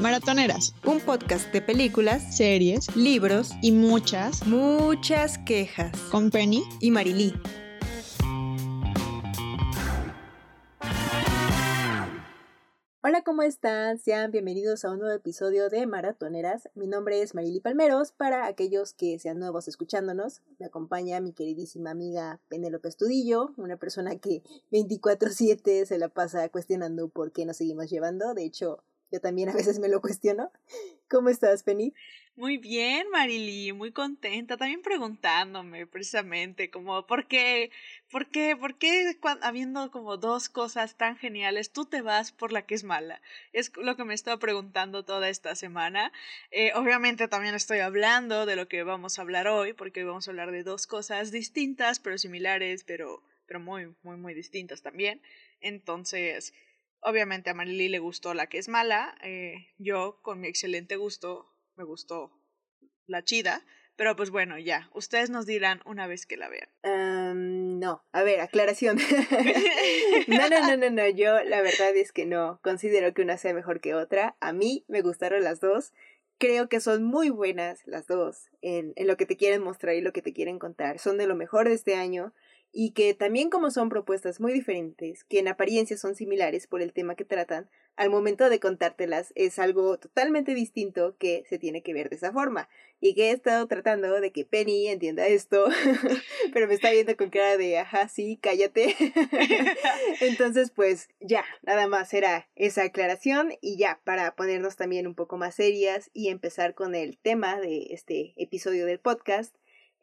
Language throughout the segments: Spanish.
Maratoneras, un podcast de películas, series libros y muchas, muchas quejas con Penny y Marilí. Hola, ¿cómo están? Sean bienvenidos a un nuevo episodio de Maratoneras. Mi nombre es Marily Palmeros. Para aquellos que sean nuevos escuchándonos, me acompaña mi queridísima amiga Penélope Estudillo, una persona que 24/7 se la pasa cuestionando por qué nos seguimos llevando. De hecho, yo también a veces me lo cuestiono. ¿Cómo estás, Penny? Muy bien, Marily, muy contenta. También preguntándome precisamente como, ¿por qué? ¿Por qué? ¿Por qué habiendo como dos cosas tan geniales, tú te vas por la que es mala? Es lo que me estaba preguntando toda esta semana. Eh, obviamente también estoy hablando de lo que vamos a hablar hoy, porque hoy vamos a hablar de dos cosas distintas, pero similares, pero, pero muy, muy, muy distintas también. Entonces, Obviamente a Marily le gustó la que es mala, eh, yo con mi excelente gusto me gustó la chida, pero pues bueno, ya, ustedes nos dirán una vez que la vean. no, a ver, aclaración. no, no, no, no, no, yo la verdad es que no considero que una sea mejor que otra. A mí me gustaron las dos. Creo que son muy buenas las dos en, en lo que te quieren mostrar y lo que te quieren contar. Son de lo mejor de este año y que también como son propuestas muy diferentes, que en apariencia son similares por el tema que tratan, al momento de contártelas es algo totalmente distinto que se tiene que ver de esa forma. Y que he estado tratando de que Penny entienda esto, pero me está viendo con cara de, ajá, sí, cállate. Entonces, pues ya, nada más era esa aclaración y ya, para ponernos también un poco más serias y empezar con el tema de este episodio del podcast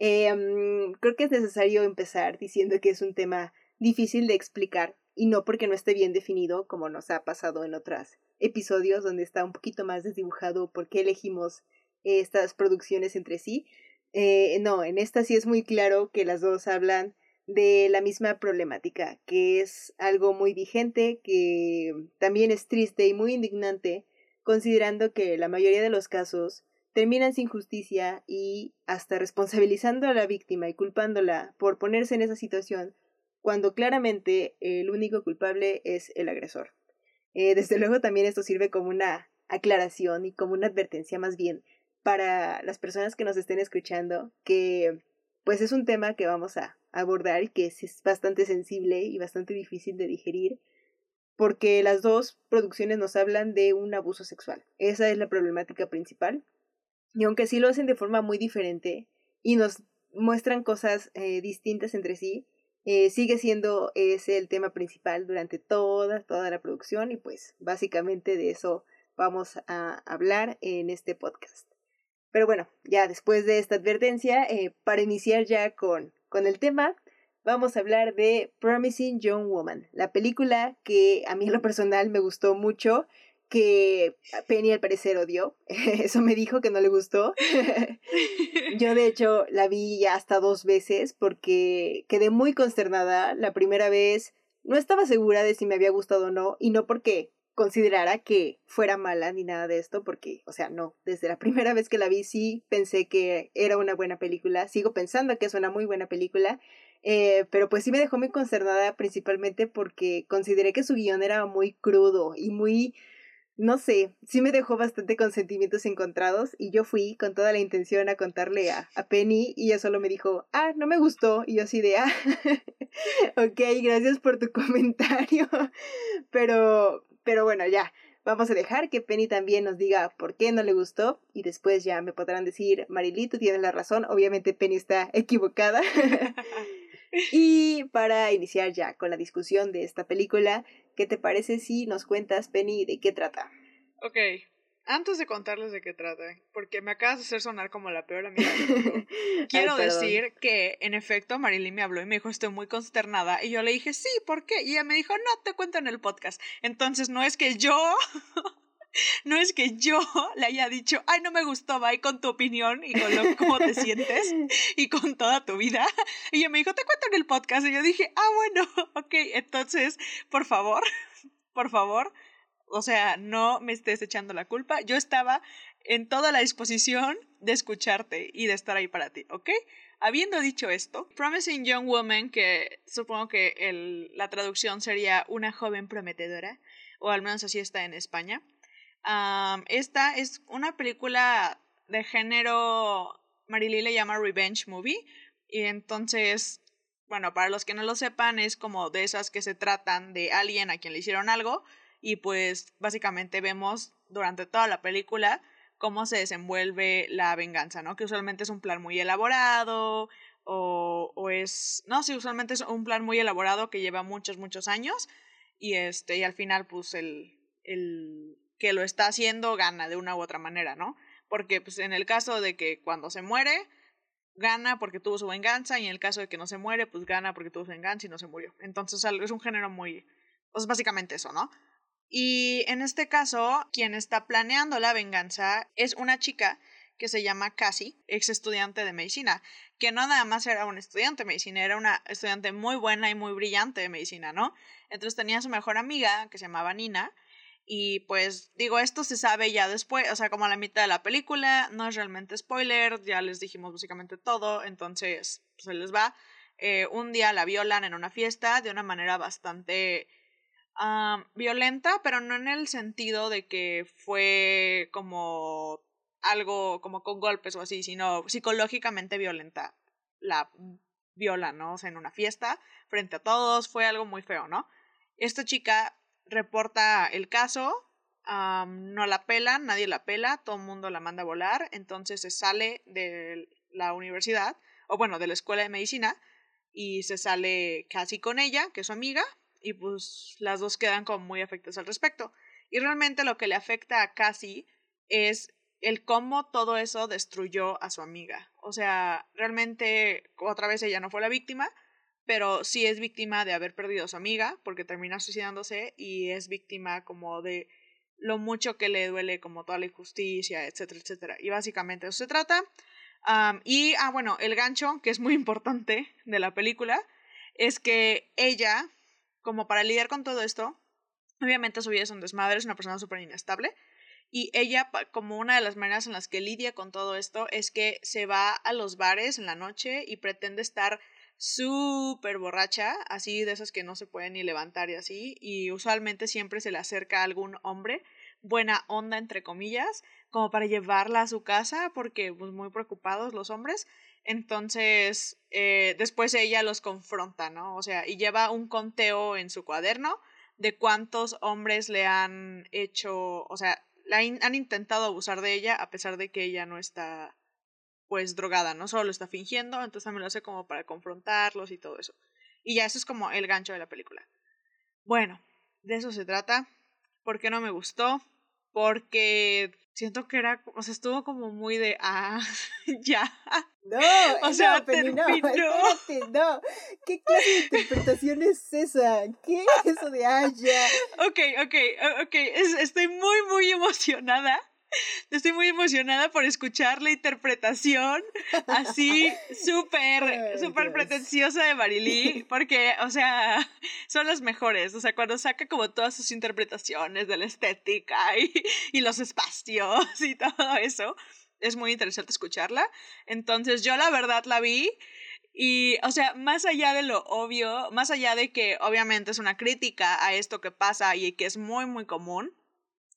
eh, creo que es necesario empezar diciendo que es un tema difícil de explicar y no porque no esté bien definido, como nos ha pasado en otros episodios donde está un poquito más desdibujado por qué elegimos estas producciones entre sí. Eh, no, en esta sí es muy claro que las dos hablan de la misma problemática, que es algo muy vigente, que también es triste y muy indignante, considerando que la mayoría de los casos terminan sin justicia y hasta responsabilizando a la víctima y culpándola por ponerse en esa situación cuando claramente el único culpable es el agresor. Eh, desde luego también esto sirve como una aclaración y como una advertencia más bien para las personas que nos estén escuchando que pues es un tema que vamos a abordar y que es bastante sensible y bastante difícil de digerir porque las dos producciones nos hablan de un abuso sexual. Esa es la problemática principal y aunque sí lo hacen de forma muy diferente y nos muestran cosas eh, distintas entre sí, eh, sigue siendo ese el tema principal durante toda, toda la producción y pues básicamente de eso vamos a hablar en este podcast. Pero bueno, ya después de esta advertencia, eh, para iniciar ya con, con el tema, vamos a hablar de Promising Young Woman, la película que a mí en lo personal me gustó mucho que Penny al parecer odió. Eso me dijo que no le gustó. Yo de hecho la vi ya hasta dos veces porque quedé muy consternada. La primera vez no estaba segura de si me había gustado o no y no porque considerara que fuera mala ni nada de esto porque, o sea, no, desde la primera vez que la vi sí pensé que era una buena película, sigo pensando que es una muy buena película, eh, pero pues sí me dejó muy consternada principalmente porque consideré que su guion era muy crudo y muy no sé, sí me dejó bastante con sentimientos encontrados y yo fui con toda la intención a contarle a, a Penny y ella solo me dijo, ah, no me gustó y yo así de, ah, ok, gracias por tu comentario, pero, pero bueno, ya, vamos a dejar que Penny también nos diga por qué no le gustó y después ya me podrán decir, Marilito, tienes la razón, obviamente Penny está equivocada. y para iniciar ya con la discusión de esta película, ¿qué te parece si nos cuentas, Penny, de qué trata? Ok, antes de contarles de qué trata, porque me acabas de hacer sonar como la peor amiga del mundo, quiero decir que en efecto Marilyn me habló y me dijo estoy muy consternada y yo le dije sí, ¿por qué? Y ella me dijo no, te cuento en el podcast. Entonces no es que yo no es que yo le haya dicho, ay, no me gustó, bye con tu opinión y con lo, cómo te sientes y con toda tu vida. Y ella me dijo, te cuento en el podcast. Y yo dije, ah, bueno, ok, entonces, por favor, por favor, o sea, no me estés echando la culpa. Yo estaba en toda la disposición de escucharte y de estar ahí para ti, ¿ok? Habiendo dicho esto, Promising Young Woman, que supongo que el, la traducción sería una joven prometedora, o al menos así está en España, esta es una película de género, Marily le llama Revenge Movie, y entonces, bueno, para los que no lo sepan, es como de esas que se tratan de alguien a quien le hicieron algo, y pues básicamente vemos durante toda la película cómo se desenvuelve la venganza, ¿no? Que usualmente es un plan muy elaborado o, o es, no, sí, usualmente es un plan muy elaborado que lleva muchos, muchos años y este, y al final pues el, el que lo está haciendo gana de una u otra manera, ¿no? Porque pues en el caso de que cuando se muere, gana porque tuvo su venganza y en el caso de que no se muere, pues gana porque tuvo su venganza y no se murió. Entonces es un género muy, pues básicamente eso, ¿no? Y en este caso, quien está planeando la venganza es una chica que se llama Cassie, ex estudiante de medicina, que no nada más era una estudiante de medicina, era una estudiante muy buena y muy brillante de medicina, ¿no? Entonces tenía su mejor amiga que se llamaba Nina, y pues digo, esto se sabe ya después, o sea, como a la mitad de la película, no es realmente spoiler, ya les dijimos básicamente todo, entonces pues, se les va. Eh, un día la violan en una fiesta de una manera bastante violenta, pero no en el sentido de que fue como algo como con golpes o así, sino psicológicamente violenta. La viola, ¿no? O sea, en una fiesta, frente a todos, fue algo muy feo, ¿no? Esta chica reporta el caso, no la pelan, nadie la pela, todo el mundo la manda a volar, entonces se sale de la universidad, o bueno, de la escuela de medicina, y se sale casi con ella, que es su amiga, y pues las dos quedan como muy afectadas al respecto. Y realmente lo que le afecta a Cassie es el cómo todo eso destruyó a su amiga. O sea, realmente otra vez ella no fue la víctima, pero sí es víctima de haber perdido a su amiga porque termina suicidándose y es víctima como de lo mucho que le duele como toda la injusticia, etcétera, etcétera. Y básicamente eso se trata. y, ah, bueno, el gancho, que es muy importante de la película, es que ella como para lidiar con todo esto, obviamente su vida es un desmadre, es una persona súper inestable. Y ella, como una de las maneras en las que lidia con todo esto, es que se va a los bares en la noche y pretende estar súper borracha, así de esas que no se pueden ni levantar y así, y usualmente siempre se le acerca a algún hombre, buena onda entre comillas, como para llevarla a su casa, porque pues muy preocupados los hombres, entonces, eh, después ella los confronta, ¿no? O sea, y lleva un conteo en su cuaderno de cuántos hombres le han hecho, o sea, la han intentado abusar de ella a pesar de que ella no está, pues, drogada, ¿no? Solo lo está fingiendo, entonces también lo hace como para confrontarlos y todo eso. Y ya eso es como el gancho de la película. Bueno, de eso se trata. ¿Por qué no me gustó? Porque siento que era, o sea, estuvo como muy de, ah, ya. No, o sea, no, pero no, espérate, no. ¿Qué clase de interpretación es esa? ¿Qué es eso de ah, ya? Ok, ok, ok, estoy muy, muy emocionada Estoy muy emocionada por escuchar la interpretación así súper, súper pretenciosa de Marilí, porque, o sea, son las mejores. O sea, cuando saca como todas sus interpretaciones de la estética y, y los espacios y todo eso, es muy interesante escucharla. Entonces, yo la verdad la vi. Y, o sea, más allá de lo obvio, más allá de que obviamente es una crítica a esto que pasa y que es muy, muy común,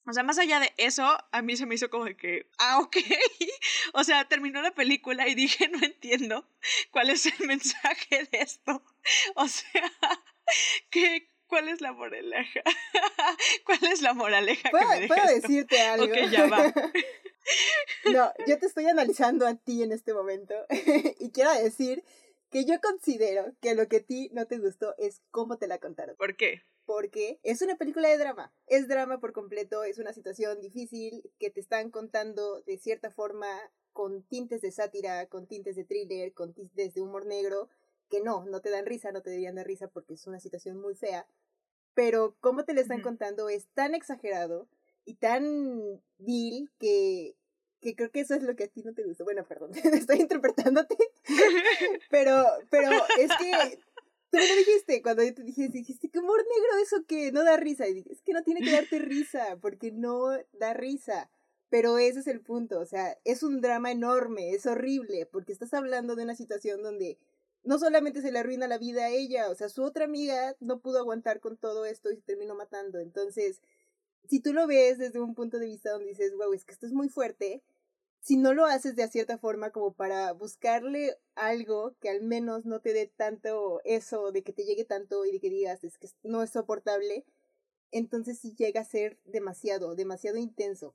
o sea, más allá de eso, a mí se me hizo como de que, ah, ok. o sea, terminó la película y dije, no entiendo cuál es el mensaje de esto. O sea, ¿qué, ¿cuál es la moraleja? ¿Cuál es la moraleja ¿Puedo, que me ¿puedo decirte algo? Ok, ya va. no, yo te estoy analizando a ti en este momento y quiero decir que yo considero que lo que a ti no te gustó es cómo te la contaron. ¿Por qué? Porque es una película de drama. Es drama por completo, es una situación difícil que te están contando de cierta forma con tintes de sátira, con tintes de thriller, con tintes de humor negro, que no, no te dan risa, no te deberían dar risa porque es una situación muy fea. Pero cómo te lo están contando es tan exagerado y tan vil que, que creo que eso es lo que a ti no te gustó. Bueno, perdón, estoy interpretándote. pero, pero es que Tú me lo dijiste cuando yo te dije, dijiste, ¿qué humor negro eso que no da risa? Y dije, es que no tiene que darte risa, porque no da risa. Pero ese es el punto, o sea, es un drama enorme, es horrible, porque estás hablando de una situación donde no solamente se le arruina la vida a ella, o sea, su otra amiga no pudo aguantar con todo esto y se terminó matando. Entonces, si tú lo ves desde un punto de vista donde dices, wow, es que esto es muy fuerte, si no lo haces de cierta forma como para buscarle algo que al menos no te dé tanto eso, de que te llegue tanto y de que digas, es que no es soportable, entonces sí llega a ser demasiado, demasiado intenso.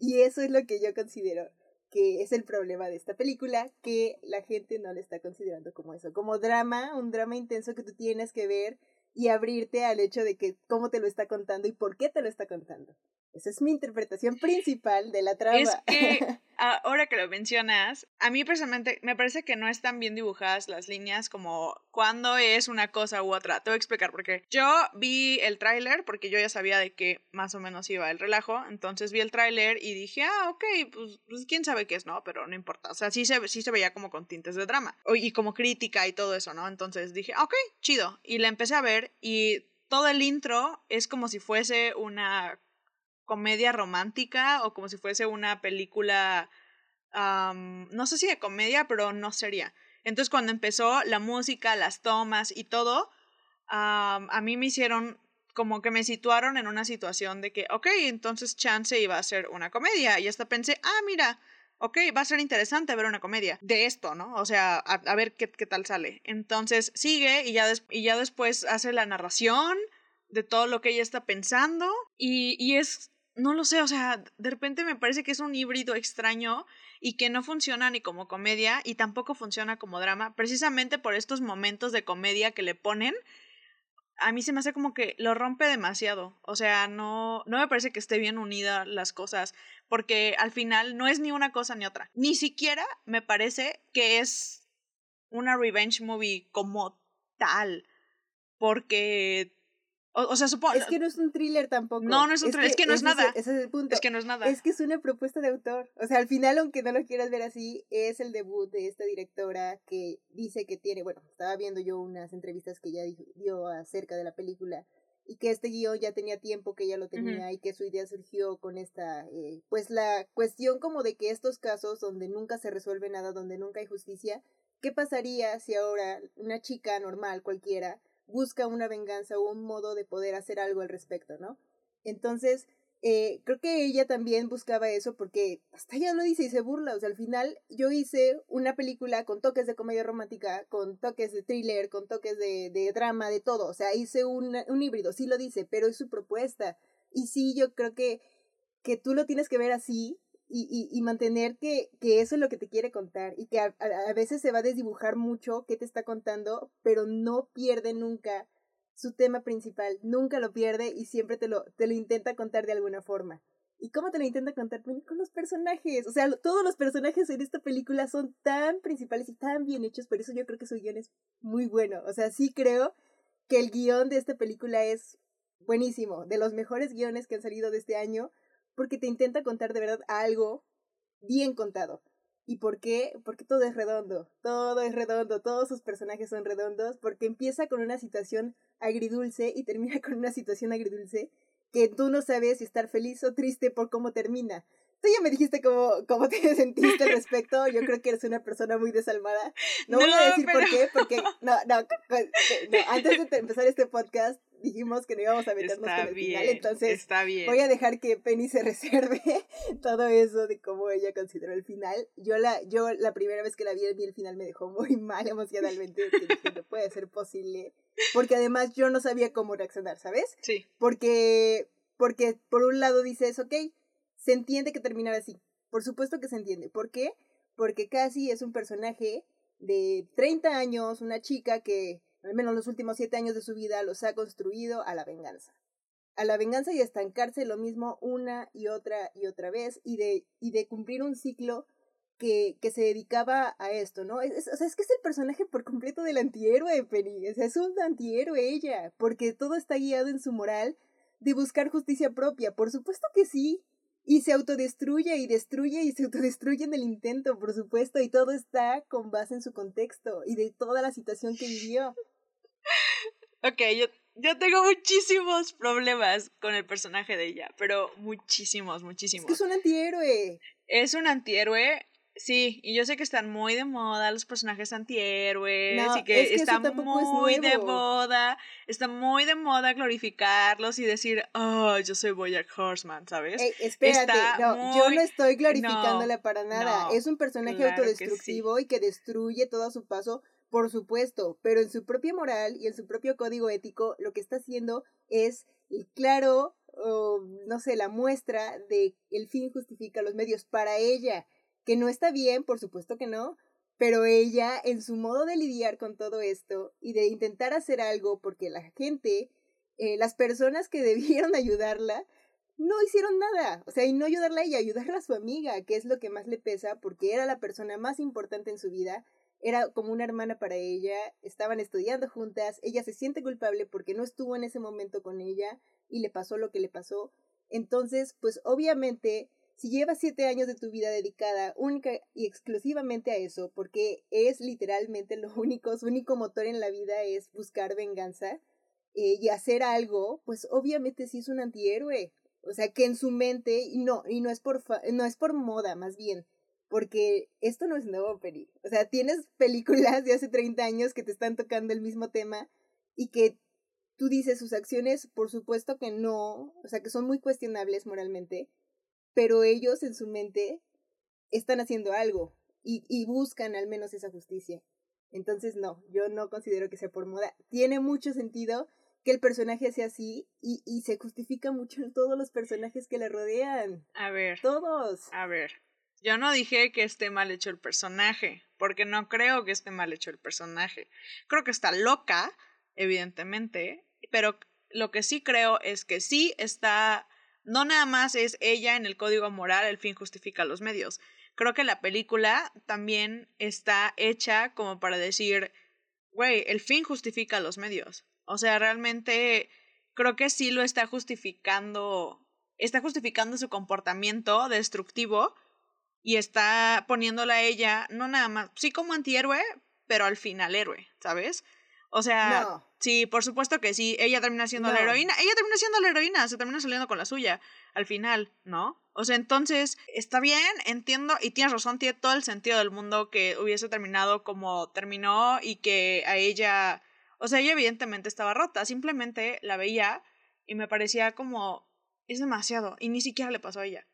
Y eso es lo que yo considero que es el problema de esta película, que la gente no le está considerando como eso, como drama, un drama intenso que tú tienes que ver y abrirte al hecho de que cómo te lo está contando y por qué te lo está contando. Esa es mi interpretación principal de la trama. Es que ahora que lo mencionas, a mí personalmente me parece que no están bien dibujadas las líneas como cuando es una cosa u otra. Te voy a explicar porque yo vi el tráiler porque yo ya sabía de qué más o menos iba el relajo, entonces vi el tráiler y dije, ah, ok, pues, pues, quién sabe qué es, ¿no? Pero no importa, o sea, sí se, sí se veía como con tintes de drama y como crítica y todo eso, ¿no? Entonces dije, ok, chido. Y la empecé a ver y todo el intro es como si fuese una comedia romántica o como si fuese una película, no sé si de comedia, pero no sería. Entonces cuando empezó la música, las tomas y todo, a mí me hicieron como que me situaron en una situación de que, ok, entonces Chance iba a ser una comedia. Y hasta pensé, ah, mira, ok, va a ser interesante ver una comedia de esto, ¿no? O sea, a, ver qué, qué, tal sale. Entonces sigue y ya, y ya después hace la narración de todo lo que ella está pensando y, y es no lo sé, o sea, de repente me parece que es un híbrido extraño y que no funciona ni como comedia y tampoco funciona como drama, precisamente por estos momentos de comedia que le ponen. A mí se me hace como que lo rompe demasiado. O sea, no, no me parece que esté bien unida las cosas, porque al final no es ni una cosa ni otra. Ni siquiera me parece que es una revenge movie como tal, porque o, sea, supongo. Es que no es un thriller tampoco. No, no es un thriller, es que, no es nada. ese es el punto. Es que no es nada. Es que es una propuesta de autor. O sea, al final, aunque no lo quieras ver así, es el debut de esta directora que dice que tiene. Bueno, estaba viendo yo unas entrevistas que ella dio acerca de la película y que este guion ya tenía tiempo que ella lo tenía y que su idea surgió con esta, eh, pues la cuestión como de que estos casos donde nunca se resuelve nada, donde nunca hay justicia, ¿qué pasaría si ahora una chica normal cualquiera busca una venganza o un modo de poder hacer algo al respecto, ¿no? Entonces, eh, creo que ella también buscaba eso porque hasta ella lo dice y se burla, o sea, al final yo hice una película con toques de comedia romántica, con toques de thriller, con toques de, drama, de todo, o sea, hice un, un híbrido, sí lo dice, pero es su propuesta. Y sí, yo creo que, que tú lo tienes que ver así, y, y, y, mantener que, que, eso es lo que te quiere contar y que a, a, veces se va a desdibujar mucho qué te está contando, pero no pierde nunca su tema principal, nunca lo pierde y siempre te lo, te lo intenta contar de alguna forma. ¿Y cómo te lo intenta contar? Con los personajes. O sea, todos los personajes en esta película son tan principales y tan bien hechos, por eso yo creo que su guion es muy bueno. O sea, sí creo que el guion de esta película es buenísimo, de los mejores guiones que han salido de este año porque te intenta contar de verdad algo bien contado. ¿Y por qué? Porque todo es redondo, todo es redondo, todos sus personajes son redondos, porque empieza con una situación agridulce y termina con una situación agridulce que tú no sabes si estar feliz o triste por cómo termina. Tú ya me dijiste cómo, cómo te sentiste al respecto. Yo creo que eres una persona muy desalmada. No, voy a decir por qué, porque no, no, no, antes de empezar este podcast dijimos que no íbamos a meternos con el final, entonces voy a dejar que Penny se reserve todo eso de cómo ella consideró el final. Yo la, yo la primera vez que la vi, el final me dejó muy mal emocionalmente, dije, no puede ser posible, porque además yo no sabía cómo reaccionar, ¿sabes? Sí. Porque, porque por un lado dices, ok, se entiende que terminara así, por supuesto que se entiende, ¿por qué? Porque Cassie es un personaje de 30 años, una chica que al menos los últimos siete años de su vida, los ha construido a la venganza. A la venganza y a estancarse lo mismo una y otra y otra vez y de, y de cumplir un ciclo que, que se dedicaba a esto, ¿no? Es, o sea, es que es el personaje por completo del antihéroe, Penny. O es un antihéroe ella, porque todo está guiado en su moral de buscar justicia propia. Por supuesto que sí. Y se autodestruye y destruye y se autodestruye en el intento, por supuesto, y todo está con base en su contexto y de toda la situación que vivió. Ok, yo, yo tengo muchísimos problemas con el personaje de ella, pero muchísimos, muchísimos. Es que es un antihéroe. Es un antihéroe, Sí, y yo sé que están muy de moda los personajes antihéroes y que, está muy de moda, está muy de moda glorificarlos y decir, oh, yo soy Boyack Horseman, ¿sabes? espérate, no, yo no estoy glorificándola para nada. es un personaje autodestructivo y que destruye todo a su paso, por supuesto, pero en su propia moral y en su propio código ético, lo que está haciendo es claro, no sé, la muestra de el fin justifica los medios para ella que no está bien, por supuesto que no, pero ella en su modo de lidiar con todo esto y de intentar hacer algo porque la gente, eh, las personas que debieron ayudarla, no hicieron nada, o sea, y no ayudarla a ella, ayudarla a su amiga, que es lo que más le pesa porque era la persona más importante en su vida, era como una hermana para ella, estaban estudiando juntas, ella se siente culpable porque no estuvo en ese momento con ella y le pasó lo que le pasó. Entonces, pues obviamente si llevas siete años de tu vida dedicada única y exclusivamente a eso, porque es literalmente lo único, su único motor en la vida es buscar venganza eh, y hacer algo, pues obviamente sí es un antihéroe. O sea, que en su mente, y no, y no es por, no es por moda, más bien, porque esto no es nuevo, Peri. O sea, tienes películas de hace 30 años que te están tocando el mismo tema y que tú dices sus acciones, por supuesto que no, o sea, que son muy cuestionables moralmente, pero ellos en su mente están haciendo algo y, y buscan al menos esa justicia. Entonces, no, yo no considero que sea por moda. Tiene mucho sentido que el personaje sea así y, y se justifica mucho en todos los personajes que le rodean. A ver. Todos. A ver. Yo no dije que esté mal hecho el personaje, porque no creo que esté mal hecho el personaje. Creo que está loca, evidentemente, pero lo que sí creo es que sí está no nada más es ella en el código moral, el fin justifica los medios. Creo que la película también está hecha como para decir, güey, el fin justifica los medios. O sea, realmente creo que sí lo está justificando, está justificando su comportamiento destructivo y está poniéndola a ella, no nada más, sí como antihéroe, pero al final héroe, ¿sabes? O sea, sí, por supuesto que sí, ella termina siendo la heroína, ella termina siendo la heroína, se termina saliendo con la suya al final, ¿no? O sea, entonces, está bien, entiendo, y tienes razón, tiene todo el sentido del mundo que hubiese terminado como terminó y que a ella, o sea, ella evidentemente estaba rota, simplemente la veía y me parecía como, es demasiado, y ni siquiera le pasó a ella.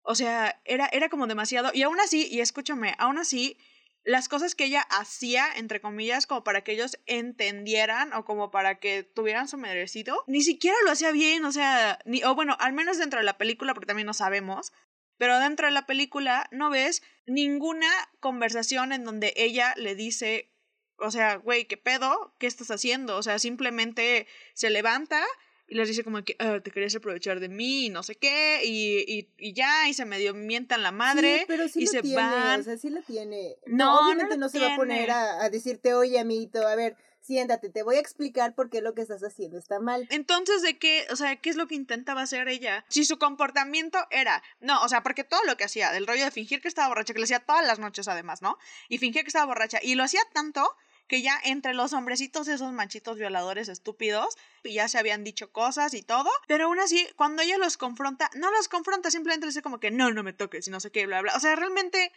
O sea, era, era como demasiado, y aún así, y escúchame, aún así, las cosas que ella hacía, entre comillas, como para que ellos entendieran o como para que tuvieran su merecido, ni siquiera lo hacía bien, o sea, ni, o bueno, al menos dentro de la película, porque también no sabemos, pero dentro de la película no ves ninguna conversación en donde ella le dice, o sea, güey, ¿qué pedo? ¿Qué estás haciendo? O sea, simplemente se levanta y les dice como que ah, te querías aprovechar de mí y no sé qué y, y, y ya y se medio mientan la madre pero sí y lo se tiene, van. o sea sí lo tiene. No, obviamente no, se va a poner a, a, decirte oye amiguito a ver siéntate te voy a explicar por qué lo que estás haciendo está mal entonces de qué o sea qué es lo que intentaba hacer ella si su comportamiento era no o sea porque todo lo que hacía del rollo de fingir que estaba borracha que lo hacía todas las noches además no y fingía que estaba borracha y lo hacía tanto que ya entre los hombrecitos esos machitos violadores estúpidos ya se habían dicho cosas y todo, pero aún así cuando ella los confronta, no los confronta, simplemente dice como que no, no me toques y no sé qué, bla, bla. O sea, realmente,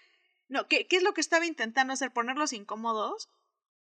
no, ¿qué, qué es lo que estaba intentando hacer? ¿Ponerlos incómodos?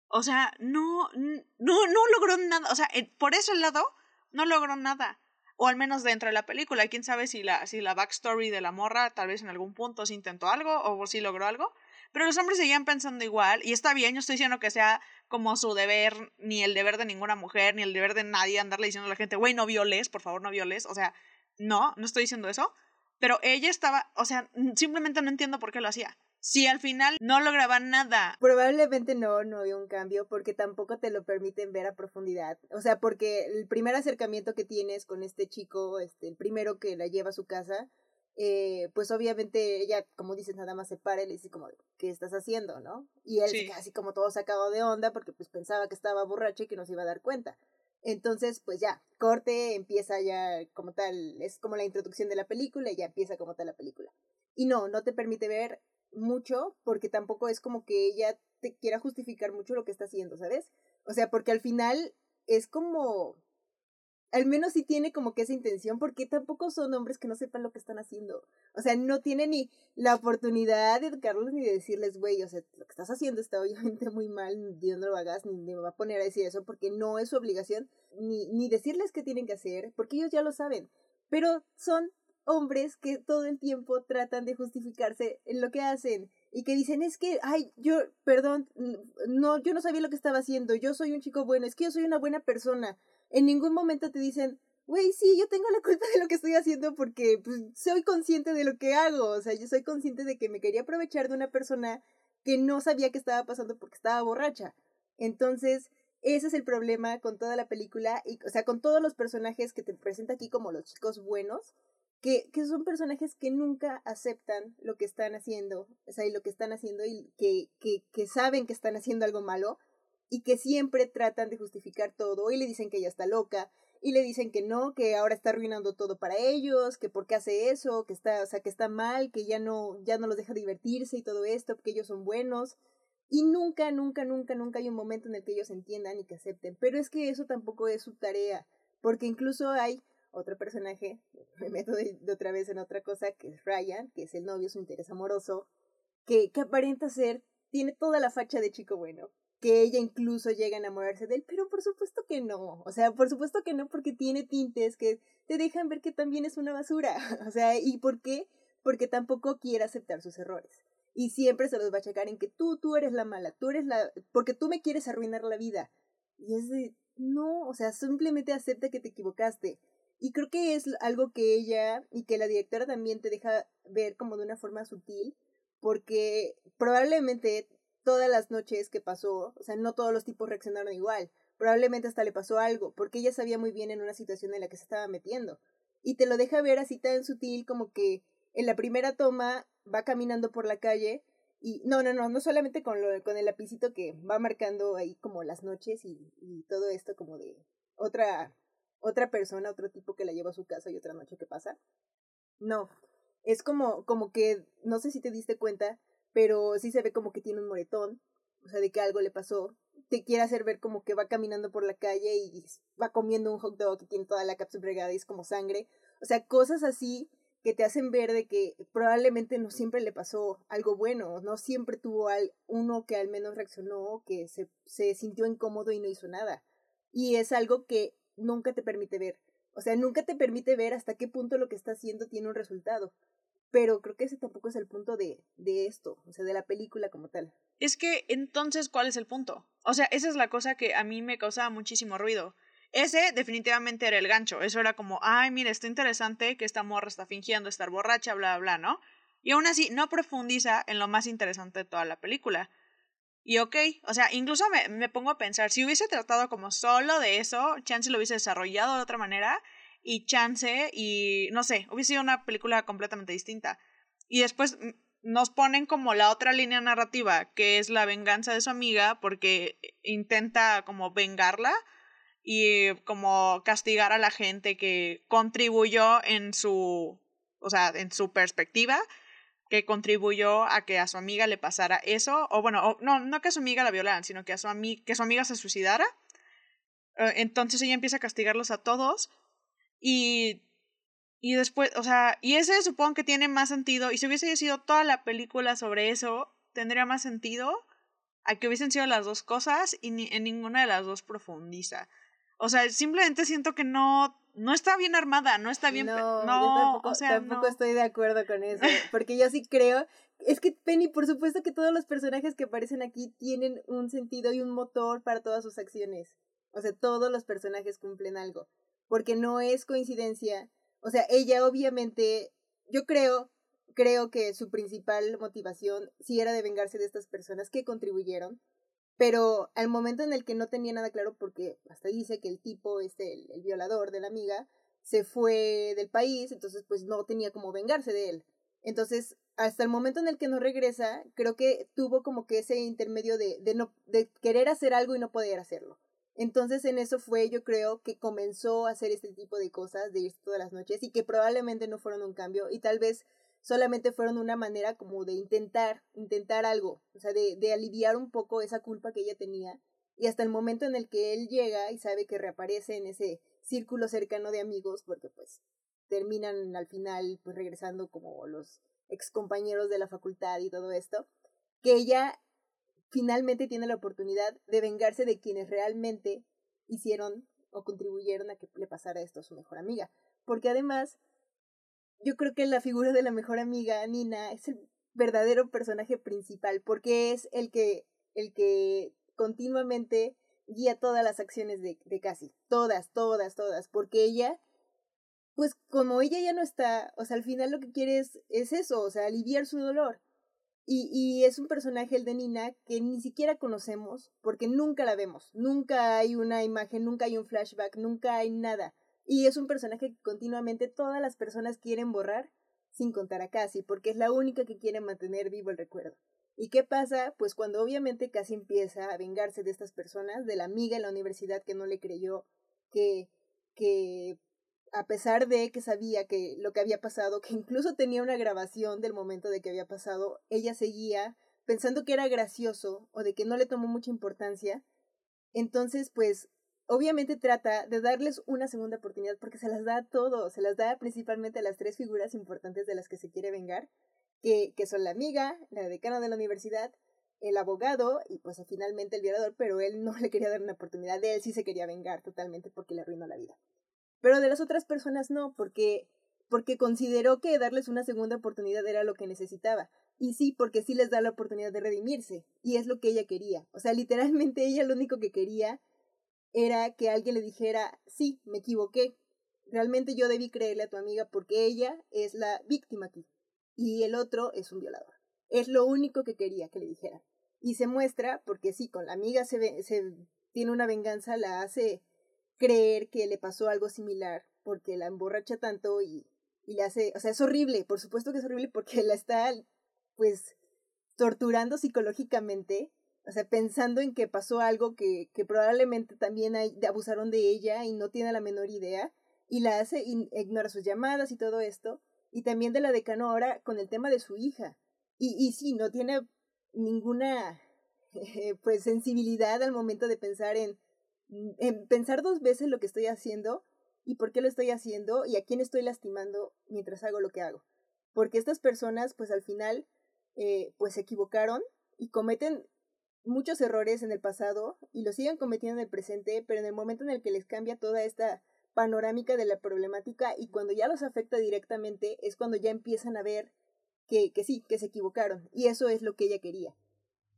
O sea, no, no, no logró nada, o sea, por ese lado, no logró nada. O al menos dentro de la película, quién sabe si la, si la backstory de la morra tal vez en algún punto sí intentó algo o si logró algo, pero los hombres seguían pensando igual, y está bien, yo estoy diciendo que sea como su deber, ni el deber de ninguna mujer, ni el deber de nadie andarle diciendo a la gente, güey, no violes, por favor, no violes. O sea, no, no estoy diciendo eso. Pero ella estaba, o sea, simplemente no entiendo por qué lo hacía. Si al final no lograba nada. Probablemente no, no había un cambio, porque tampoco te lo permiten ver a profundidad. O sea, porque el primer acercamiento que tienes con este chico, este, el primero que la lleva a su casa, eh, pues obviamente ella, como dices, nada más se para y le dice como, ¿qué estás haciendo, no? Y él sí. así como todo sacado de onda porque pues pensaba que estaba borracho y que no se iba a dar cuenta. Entonces, pues ya, corte, empieza ya como tal, es como la introducción de la película y ya empieza como tal la película. Y no, no te permite ver mucho porque tampoco es como que ella te quiera justificar mucho lo que está haciendo, ¿sabes? O sea, porque al final es como al menos sí tiene como que esa intención, porque tampoco son hombres que no sepan lo que están haciendo. O sea, no tiene ni la oportunidad de educarlos ni de decirles, güey, o sea, lo que estás haciendo está obviamente muy mal, Dios no lo hagas, ni me va a poner a decir eso, porque no es su obligación, ni, ni decirles qué tienen que hacer, porque ellos ya lo saben. Pero son hombres que todo el tiempo tratan de justificarse en lo que hacen y que dicen es que ay yo perdón no yo no sabía lo que estaba haciendo yo soy un chico bueno es que yo soy una buena persona en ningún momento te dicen güey sí yo tengo la culpa de lo que estoy haciendo porque pues, soy consciente de lo que hago o sea yo soy consciente de que me quería aprovechar de una persona que no sabía que estaba pasando porque estaba borracha entonces ese es el problema con toda la película y o sea con todos los personajes que te presenta aquí como los chicos buenos que, que son personajes que nunca aceptan lo que están haciendo, o sea, y lo que están haciendo y que, que, que saben que están haciendo algo malo y que siempre tratan de justificar todo y le dicen que ella está loca y le dicen que no, que ahora está arruinando todo para ellos, que por qué hace eso, que está, o sea, que está mal, que ya no, ya no los deja divertirse y todo esto, porque ellos son buenos. Y nunca, nunca, nunca, nunca hay un momento en el que ellos entiendan y que acepten. Pero es que eso tampoco es su tarea, porque incluso hay otro personaje, me meto de, otra vez en otra cosa, que es Ryan, que es el novio, su interés amoroso, que, que aparenta ser, tiene toda la facha de chico bueno, que ella incluso llega a enamorarse de él, pero por supuesto que no, o sea, por supuesto que no, porque tiene tintes que te dejan ver que también es una basura, o sea, ¿y por qué? Porque tampoco quiere aceptar sus errores. Y siempre se los va a checar en que tú, tú eres la mala, tú eres la, porque tú me quieres arruinar la vida. Y es de, no, o sea, simplemente acepta que te equivocaste. Y creo que es algo que ella y que la directora también te deja ver como de una forma sutil, porque probablemente todas las noches que pasó, o sea, no todos los tipos reaccionaron igual, probablemente hasta le pasó algo, porque ella sabía muy bien en una situación en la que se estaba metiendo. Y te lo deja ver así tan sutil como que en la primera toma va caminando por la calle y no, no, no, no solamente con, lo, con el lapicito que va marcando ahí como las noches y, y todo esto como de otra otra persona, otro tipo que la lleva a su casa y otra noche que pasa. No, es como, como que, no sé si te diste cuenta, pero sí se ve como que tiene un moretón, o sea, de que algo le pasó. Te quiere hacer ver como que va caminando por la calle y va comiendo un hot dog que tiene toda la cápsula bregada y es como sangre. O sea, cosas así que te hacen ver de que probablemente no siempre le pasó algo bueno, no siempre tuvo al, uno que al menos reaccionó, que se sintió incómodo y no hizo nada. Y es algo que nunca te permite ver. O sea, nunca te permite ver hasta qué punto lo que está haciendo tiene un resultado. Pero creo que ese tampoco es el punto de, de esto, o sea, de la película como tal. Es que entonces, ¿cuál es el punto? O sea, esa es la cosa que a mí me causaba muchísimo ruido. Ese definitivamente era el gancho. Eso era como, ay, mira, está interesante que esta morra está fingiendo estar borracha, bla, bla, ¿no? Y aún así no profundiza en lo más interesante de toda la película. Y ok, o sea, incluso me, me, pongo a pensar, si hubiese tratado como solo de eso, Chance lo hubiese desarrollado de otra manera y Chance y no sé, hubiese sido una película completamente distinta. Y después nos ponen como la otra línea narrativa, que es la venganza de su amiga porque intenta como vengarla y como castigar a la gente que contribuyó en su, o sea, en su perspectiva que contribuyó a que a su amiga le pasara eso, o bueno, no, no que a su amiga la violaran, sino que a su, que su amiga se suicidara. Eh, entonces ella empieza a castigarlos a todos y, y después, o sea, y ese supongo que tiene más sentido, y si hubiese sido toda la película sobre eso, tendría más sentido a que hubiesen sido las dos cosas y en ninguna de las dos profundiza. O sea, simplemente siento que no no está bien armada, no está bien. No, tampoco, o sea, tampoco estoy de acuerdo con eso. Porque yo sí creo. Es que Penny, por supuesto que todos los personajes que aparecen aquí tienen un sentido y un motor para todas sus acciones. O sea, todos los personajes cumplen algo. Porque no es coincidencia. O sea, ella obviamente, yo creo, creo que su principal motivación sí era de vengarse de estas personas que contribuyeron pero al momento en el que no tenía nada claro, porque hasta dice que el tipo, este, el, violador de la amiga, se fue del país, entonces pues no tenía como vengarse de él. Entonces, hasta el momento en el que no regresa, creo que tuvo como que ese intermedio de, de, no, de querer hacer algo y no poder hacerlo. Entonces en eso fue, yo creo, que comenzó a hacer este tipo de cosas, de irse todas las noches, y que probablemente no fueron un cambio, y tal vez solamente fueron una manera como de intentar, intentar algo, o sea, de, de aliviar un poco esa culpa que ella tenía. Y hasta el momento en el que él llega y sabe que reaparece en ese círculo cercano de amigos, porque pues terminan al final pues regresando como los ex compañeros de la facultad y todo esto, que ella finalmente tiene la oportunidad de vengarse de quienes realmente hicieron o contribuyeron a que le pasara esto a su mejor amiga. Porque además, yo creo que la figura de la mejor amiga, Nina, es el verdadero personaje principal, porque es el que, el que continuamente guía todas las acciones de, de Cassie. Todas, todas, todas. Porque ella, pues como ella ya no está, o sea, al final lo que quiere es, es eso, o sea, aliviar su dolor. Y, y es un personaje, el de Nina, que ni siquiera conocemos porque nunca la vemos. Nunca hay una imagen, nunca hay un flashback, nunca hay nada. Y es un personaje que continuamente todas las personas quieren borrar sin contar a Cassie, porque es la única que quiere mantener vivo el recuerdo. ¿Y qué pasa? Pues cuando obviamente Cassie empieza a vengarse de estas personas, de la amiga en la universidad que no le creyó, que, que a pesar de que sabía que lo que había pasado, que incluso tenía una grabación del momento de que había pasado, ella seguía pensando que era gracioso o de que no le tomó mucha importancia. Entonces, pues, obviamente trata de darles una segunda oportunidad porque se las da a todos, se las da principalmente a las tres figuras importantes de las que se quiere vengar, que, son la amiga, la decana de la universidad, el abogado y pues finalmente el violador, pero él no le quería dar una oportunidad, de él sí se quería vengar totalmente porque le arruinó la vida. Pero de las otras personas no, porque porque consideró que darles una segunda oportunidad era lo que necesitaba. Y sí, porque sí les da la oportunidad de redimirse. Y es lo que ella quería. O sea, literalmente ella lo único que quería era que alguien le dijera, sí, me equivoqué. Realmente yo debí creerle a tu amiga porque ella es la víctima aquí. Y el otro es un violador. Es lo único que quería que le dijera. Y se muestra, porque sí, con la amiga se, se tiene una venganza, la hace creer que le pasó algo similar porque la emborracha tanto y, y le hace, o sea, es horrible, por supuesto que es horrible porque la está pues torturando psicológicamente, o sea, pensando en que pasó algo que, que probablemente también hay, abusaron de ella y no tiene la menor idea, y la hace, ignora sus llamadas y todo esto, y también de la decano ahora con el tema de su hija. Y, y sí, no tiene ninguna pues sensibilidad al momento de pensar en en pensar dos veces lo que estoy haciendo y por qué lo estoy haciendo y a quién estoy lastimando mientras hago lo que hago. Porque estas personas, pues al final, eh, pues se equivocaron y cometen muchos errores en el pasado y los siguen cometiendo en el presente, pero en el momento en el que les cambia toda esta panorámica de la problemática y cuando ya los afecta directamente es cuando ya empiezan a ver que, que sí, que se equivocaron y eso es lo que ella quería.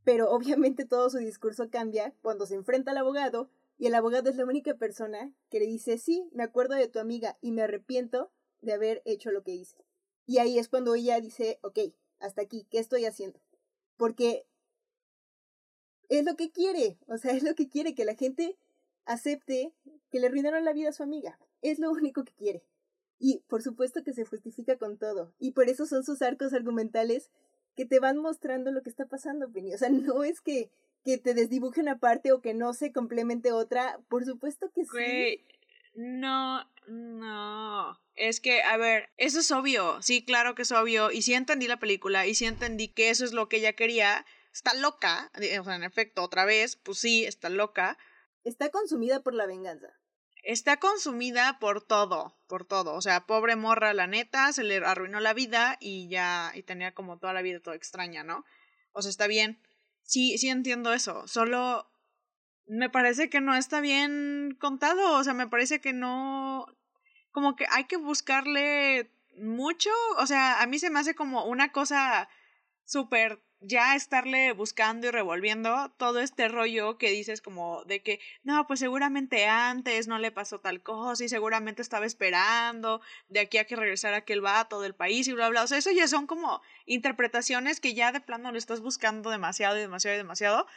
Pero obviamente todo su discurso cambia cuando se enfrenta al abogado y el abogado es la única persona que le dice, sí, me acuerdo de tu amiga y me arrepiento de haber hecho lo que hice. Y ahí es cuando ella dice, ok, hasta aquí, ¿qué estoy haciendo? Porque es lo que quiere, o sea, es lo que quiere, que la gente acepte que le arruinaron la vida a su amiga. Es lo único que quiere. Y por supuesto que se justifica con todo. Y por eso son sus arcos argumentales que te van mostrando lo que está pasando, Penny. O sea, no es que que te desdibuje una parte o que no se complemente otra, por supuesto que sí. no, no. Es que, a ver, eso es obvio. Sí, claro que es obvio. Y sí entendí la película y sí entendí que eso es lo que ella quería. Está loca. O sea, en efecto, otra vez, pues sí, está loca. Está consumida por la venganza. Está consumida por todo, por todo. O sea, pobre morra, la neta, se le arruinó la vida y ya, y tenía como toda la vida todo extraña, ¿no? O sea, está bien sí, sí entiendo eso. Solo me parece que no está bien contado. O sea, me parece que no. Como que hay que buscarle mucho. O sea, a mí se me hace como una cosa súper ya estarle buscando y revolviendo todo este rollo que dices como de que no, pues seguramente antes no le pasó tal cosa y seguramente estaba esperando de aquí a que regresara aquel vato del país y bla bla. O sea, eso ya son como interpretaciones que ya de plano lo estás buscando demasiado y demasiado y demasiado.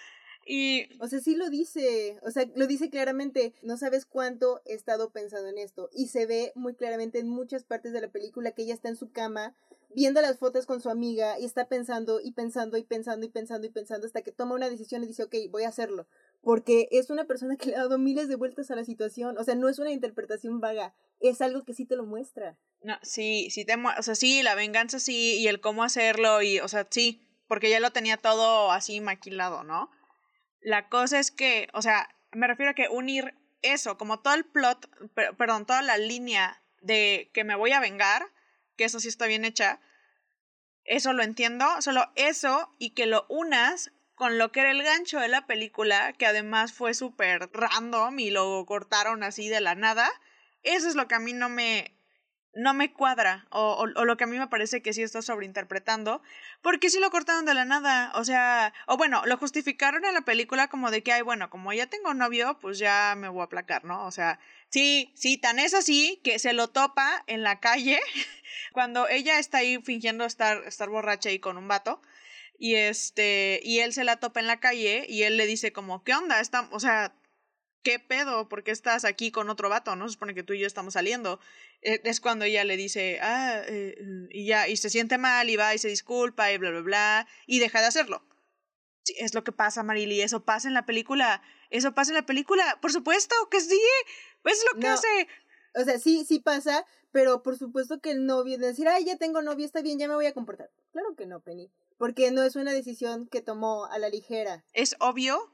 Y... O sea, sí lo dice, o sea, lo dice claramente, no sabes cuánto he estado pensando en esto. Y se ve muy claramente en muchas partes de la película que ella está en su cama viendo las fotos con su amiga y está pensando y pensando y pensando y pensando y pensando hasta que toma una decisión y dice, ok, voy a hacerlo. Porque es una persona que le ha dado miles de vueltas a la situación. O sea, no es una interpretación vaga, es algo que sí te lo muestra. No, sí, sí te o sea, sí, la venganza sí, y el cómo hacerlo, y, o sea, sí, porque ya lo tenía todo así maquilado, ¿no? La cosa es que, o sea, me refiero a que unir eso, como todo el plot, perdón, toda la línea de que me voy a vengar, que eso sí está bien hecha, eso lo entiendo, solo eso y que lo unas con lo que era el gancho de la película, que además fue súper random y lo cortaron así de la nada, eso es lo que a mí no me, no me cuadra, o, o, lo que a mí me parece que sí está sobreinterpretando, porque sí lo cortaron de la nada, o sea, o bueno, lo justificaron en la película como de que, ay, bueno, como ya tengo novio, pues ya me voy a aplacar, ¿no? O sea, sí, sí, tan es así que se lo topa en la calle, cuando ella está ahí fingiendo estar, estar borracha y con un vato, y este, y él se la topa en la calle, y él le dice como, ¿qué onda? Está, o sea, ¿qué pedo? ¿Por qué estás aquí con otro vato? ¿No? Se supone que tú y yo estamos saliendo. Eh, es cuando ella le dice, ah, eh, y ya, y se siente mal, y va y se disculpa, y bla, bla, bla, y deja de hacerlo. Sí, es lo que pasa, Marily, eso pasa en la película. Eso pasa en la película. Por supuesto que sí. Es lo que hace. O sea, sí, sí pasa, pero por supuesto que el novio, de decir, ay, ya tengo novio, está bien, ya me voy a comportar. Claro que no, Penny. Porque no es una decisión que tomó a la ligera. Es obvio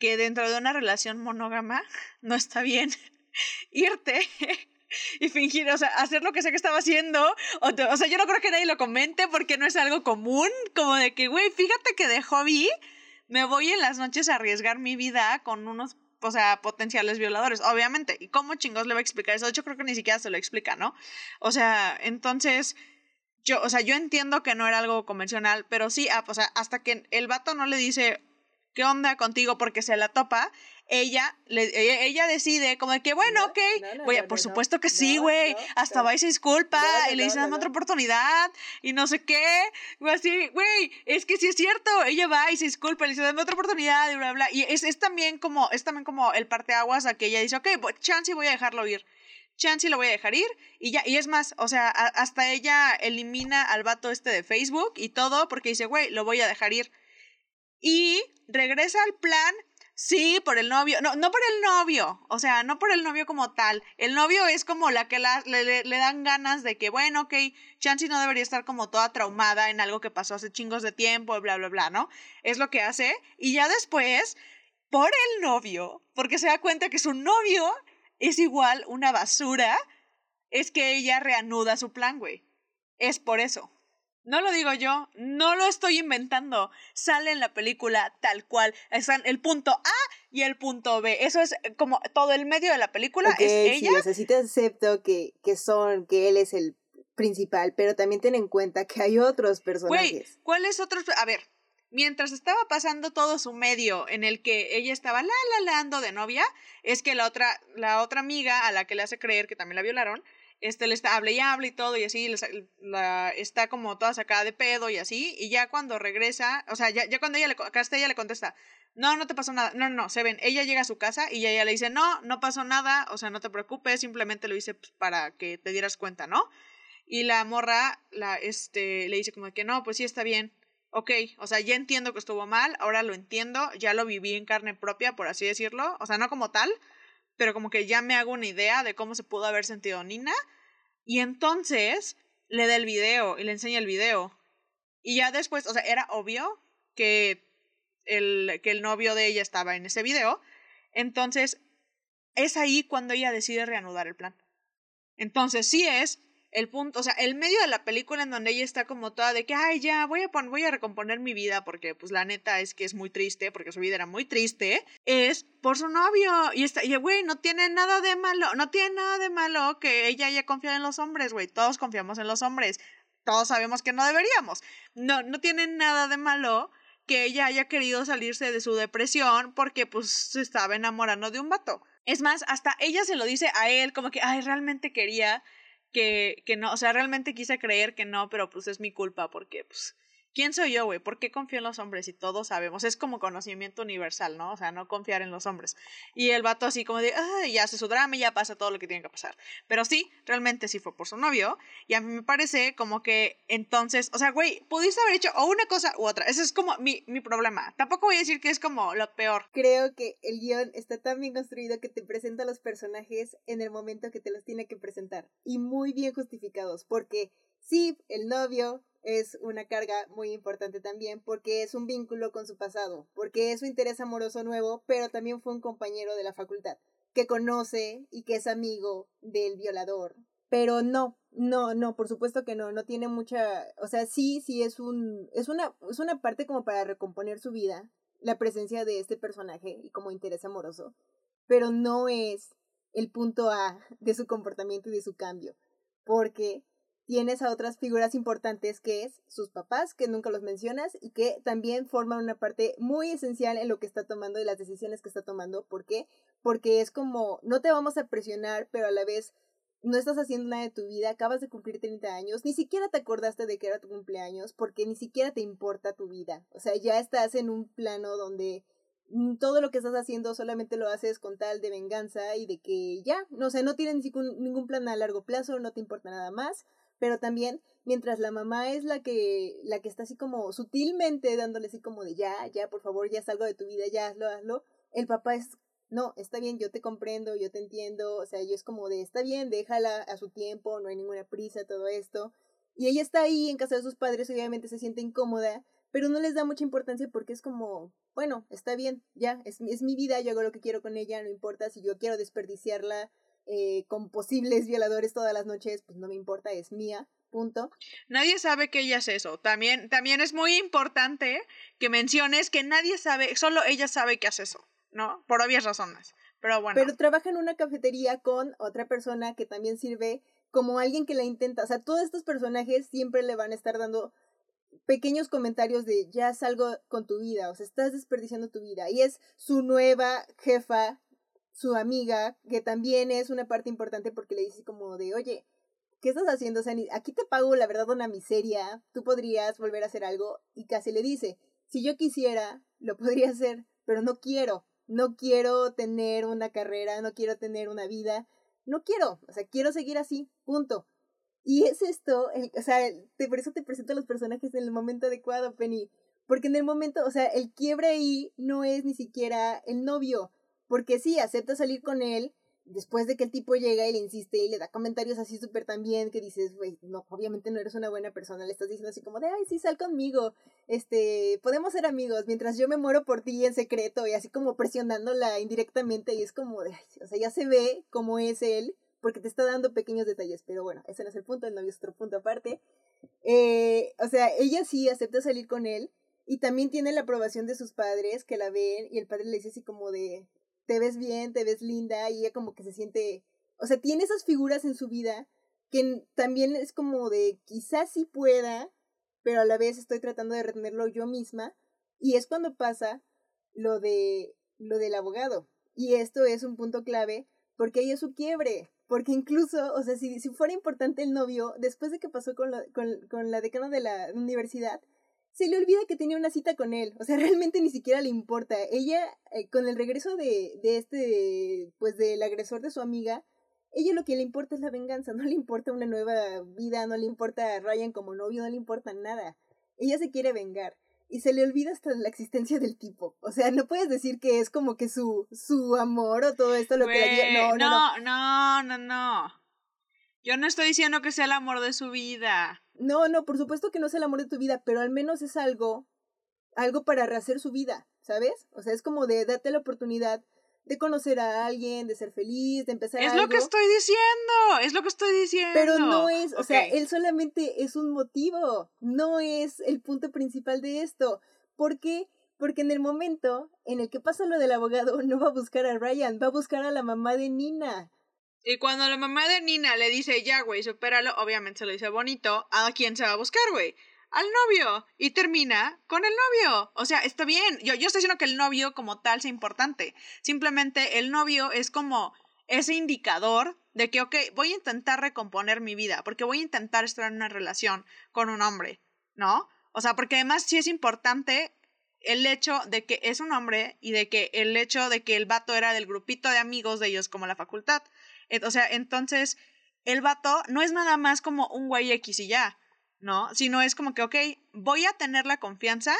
que dentro de una relación monógama no está bien irte y fingir, o sea, hacer lo que sé que estaba haciendo. O, o, sea, yo no creo que nadie lo comente porque no es algo común, como de que, güey, fíjate que de hobby me voy en las noches a arriesgar mi vida con unos, o sea, potenciales violadores, obviamente. ¿Y cómo chingos le va a explicar eso? Yo creo que ni siquiera se lo explica, ¿no? O sea, entonces... Yo, o sea, yo entiendo que no era algo convencional, pero sí, ah, o sea, hasta que el vato no le dice, ¿qué onda contigo? Porque se la topa, ella, le, e, ella, decide como de que, bueno, ok, voy por supuesto que sí, güey, hasta va y se disculpa y le dice, dame otra oportunidad y no sé qué, así, güey, es que sí es cierto, ella va y se disculpa y le dice, dame otra oportunidad y bla, bla, y es, es también como, es también como el parteaguas a que ella dice, ok, chance voy a dejarlo ir. Chance lo voy a dejar ir y ya, y es más, o sea, hasta ella elimina al vato este de Facebook y todo porque dice, güey, lo voy a dejar ir y regresa al plan, sí, por el novio, no, no por el novio, o sea, no por el novio como tal, el novio es como la que le, le, dan ganas de que, bueno, ok, Chansey no debería estar como toda traumada en algo que pasó hace chingos de tiempo, bla, bla, bla, ¿no? Es lo que hace, y ya después, por el novio, porque se da cuenta que su novio es igual una basura, es que ella reanuda su plan, güey. Es por eso. No lo digo yo, no lo estoy inventando. Sale en la película tal cual. Están el punto A y el punto B. Eso es como todo el medio de la película. es ella. Sí, o sea, sí te acepto que, que son, que él es el principal, pero también ten en cuenta que hay otros personajes. Güey, ¿cuáles otros? A ver, mientras estaba pasando todo su medio en el que ella estaba la la lando de novia, es que la otra, la otra amiga a la que le hace creer que también la violaron, este le está, hable y hable y todo y así, la, está como toda sacada de pedo y así, y ya cuando regresa, o sea, ya, ya cuando ella le, acá ella le contesta, no, no te pasó nada, no, no, se ven, ella llega a su casa y ella le dice, no, no pasó nada, o sea, no te preocupes, simplemente lo hice pues, para que te dieras cuenta, ¿no? Y la morra, la, este, le dice como que no, pues sí está bien, ok, o sea, ya entiendo que estuvo mal, ahora lo entiendo, ya lo viví en carne propia, por así decirlo, o sea, no como tal, pero como que ya me hago una idea de cómo se pudo haber sentido Nina. Y entonces le da el video y le enseña el video. Y ya después, o sea, era obvio que el, que el novio de ella estaba en ese video. Entonces, es ahí cuando ella decide reanudar el plan. Entonces, sí es el punto, o sea, el medio de la película en donde ella está como toda de que, ay, ya, voy a, voy a recomponer mi vida porque, pues, la neta es que es muy triste, porque su vida era muy triste, es por su novio. Y está, y güey, no tiene nada de malo, no tiene nada de malo que ella haya confiado en los hombres, güey, todos confiamos en los hombres, todos sabemos que no deberíamos. No, no tiene nada de malo que ella haya querido salirse de su depresión porque, pues, se estaba enamorando de un vato. Es más, hasta ella se lo dice a él, como que, ay, realmente quería que, que no, o sea, realmente quise creer que no, pero pues es mi culpa porque pues ¿Quién soy yo, güey? ¿Por qué confío en los hombres? Y todos sabemos. Es como conocimiento universal, ¿no? O sea, no confiar en los hombres. Y el vato así como de, ya hace su drama ya pasa todo lo que tiene que pasar. Pero sí, realmente sí fue por su novio. Y a mí me parece como que entonces, o sea, güey, pudiste haber hecho o una cosa u otra. Ese es como mi, mi problema. Tampoco voy a decir que es como lo peor. Creo que el guion está tan bien construido que te presenta los personajes en el momento que te los tiene que presentar. Y muy bien justificados. Porque sí, el novio es una carga muy importante también porque es un vínculo con su pasado, porque es su interés amoroso nuevo, pero también fue un compañero de la facultad. que conoce y que es amigo del violador. Pero no, no, no, por supuesto que no, no tiene mucha, o sea, sí, sí es un, es una, es una parte como para recomponer su vida, la presencia de este personaje y como interés amoroso, pero no es el punto A de su comportamiento y de su cambio, porque tienes a otras figuras importantes que es sus papás, que nunca los mencionas y que también forman una parte muy esencial en lo que está tomando y las decisiones que está tomando. ¿Por qué? Porque es como, no te vamos a presionar, pero a la vez no estás haciendo nada de tu vida, acabas de cumplir 30 años, ni siquiera te acordaste de que era tu cumpleaños, porque ni siquiera te importa tu vida. O sea, ya estás en un plano donde mm, todo lo que estás haciendo solamente lo haces con tal de venganza y de que ya, no, o sea, no tienes ningún, ningún plan a largo plazo, no te importa nada más, pero también mientras la mamá es la que la que está así como sutilmente dándole así como de ya, ya, por favor, ya salgo de tu vida, ya hazlo, hazlo, el papá es no, está bien, yo te comprendo, yo te entiendo, o sea, yo es como de, está bien, déjala a su tiempo, no hay ninguna prisa, todo esto. Y ella está ahí en casa de sus padres, obviamente se siente incómoda, pero no les da mucha importancia porque es como, bueno, está bien, ya, es, es mi vida, yo hago lo que quiero con ella, no importa si yo quiero desperdiciarla eh, con posibles violadores todas las noches, pues no me importa, es mía, punto. Nadie sabe que ella es eso. También, también es muy importante que menciones que nadie sabe, solo ella sabe que hace eso. ¿no? Por obvias razones. Pero bueno. Pero trabaja en una cafetería con otra persona que también sirve como alguien que la intenta. O sea, todos estos personajes siempre le van a estar dando pequeños comentarios de ya salgo con tu vida, o sea, estás desperdiciando tu vida. Y es su nueva jefa, su amiga, que también es una parte importante porque le dice como de, oye, ¿qué estás haciendo? O sea, aquí te pago la verdad una miseria, tú podrías volver a hacer algo. Y casi le dice, si yo quisiera, lo podría hacer, pero no quiero no quiero tener una carrera, no quiero tener una vida, no quiero, o sea, quiero seguir así, punto. Y es esto, o sea, te, por eso te presento a los personajes en el momento adecuado, Penny, porque en el momento, o sea, el quiebre ahí no es ni siquiera el novio, porque sí, acepta salir con él, después de que el tipo llega y le insiste y le da comentarios así súper también que dices, güey, no, obviamente no eres una buena persona, le estás diciendo así como de, ay, sí, sal conmigo, este, podemos ser amigos mientras yo me muero por ti en secreto y así como presionándola indirectamente y es como de, o sea, ya se ve cómo es él porque te está dando pequeños detalles, pero bueno, ese no es el punto, el novio es otro punto aparte. Eh, o sea, ella sí acepta salir con él y también tiene la aprobación de sus padres que la ven y el padre le dice así como de, te ves bien, te ves linda y ella como que se siente, o sea, tiene esas figuras en su vida que también es como de quizás sí pueda, pero a la vez estoy tratando de retenerlo yo misma y es cuando pasa lo de lo del abogado. Y esto es un punto clave porque ahí es su quiebre, porque incluso, o sea, si, si fuera importante el novio, después de que pasó con, con, con la decana de la universidad, se le olvida que tenía una cita con él. O sea, realmente ni siquiera le importa. Ella, eh, con el regreso de, de este, pues del agresor de su amiga, ella lo que le importa es la venganza, no le importa una nueva vida, no le importa a Ryan como novio, no le importa nada. Ella se quiere vengar. Y se le olvida hasta la existencia del tipo. O sea, no puedes decir que es como que su, su amor o todo esto lo que la no, no, no, no, no, no. Yo no estoy diciendo que sea el amor de su vida. No, no, por supuesto que no es el amor de tu vida, pero al menos es algo, algo para rehacer su vida, ¿sabes? O sea, es como de darte la oportunidad de conocer a alguien, de ser feliz, de empezar Es lo que estoy diciendo, es lo que estoy diciendo. Pero no es, o sea, él solamente es un motivo, no es el punto principal de esto. ¿Por qué? Porque en el momento en el que pasa lo del abogado, no va a buscar a Ryan, va a buscar a la mamá de Nina. Y cuando la mamá de Nina le dice, ya, güey, supéralo, obviamente se lo dice bonito, ¿a quién se va a buscar, güey? Al novio. Y termina con el novio. O sea, está bien. Yo, yo estoy diciendo que el novio como tal sea importante. Simplemente el novio es como ese indicador de que, ok, voy a intentar recomponer mi vida, porque voy a intentar estar en una relación con un hombre, ¿no? O sea, porque además sí es importante el hecho de que es un hombre y de que el hecho de que el vato era del grupito de amigos de ellos como la facultad. O sea, entonces el vato no es nada más como un güey X y ya, ¿no? Sino es como que, ok, voy a tener la confianza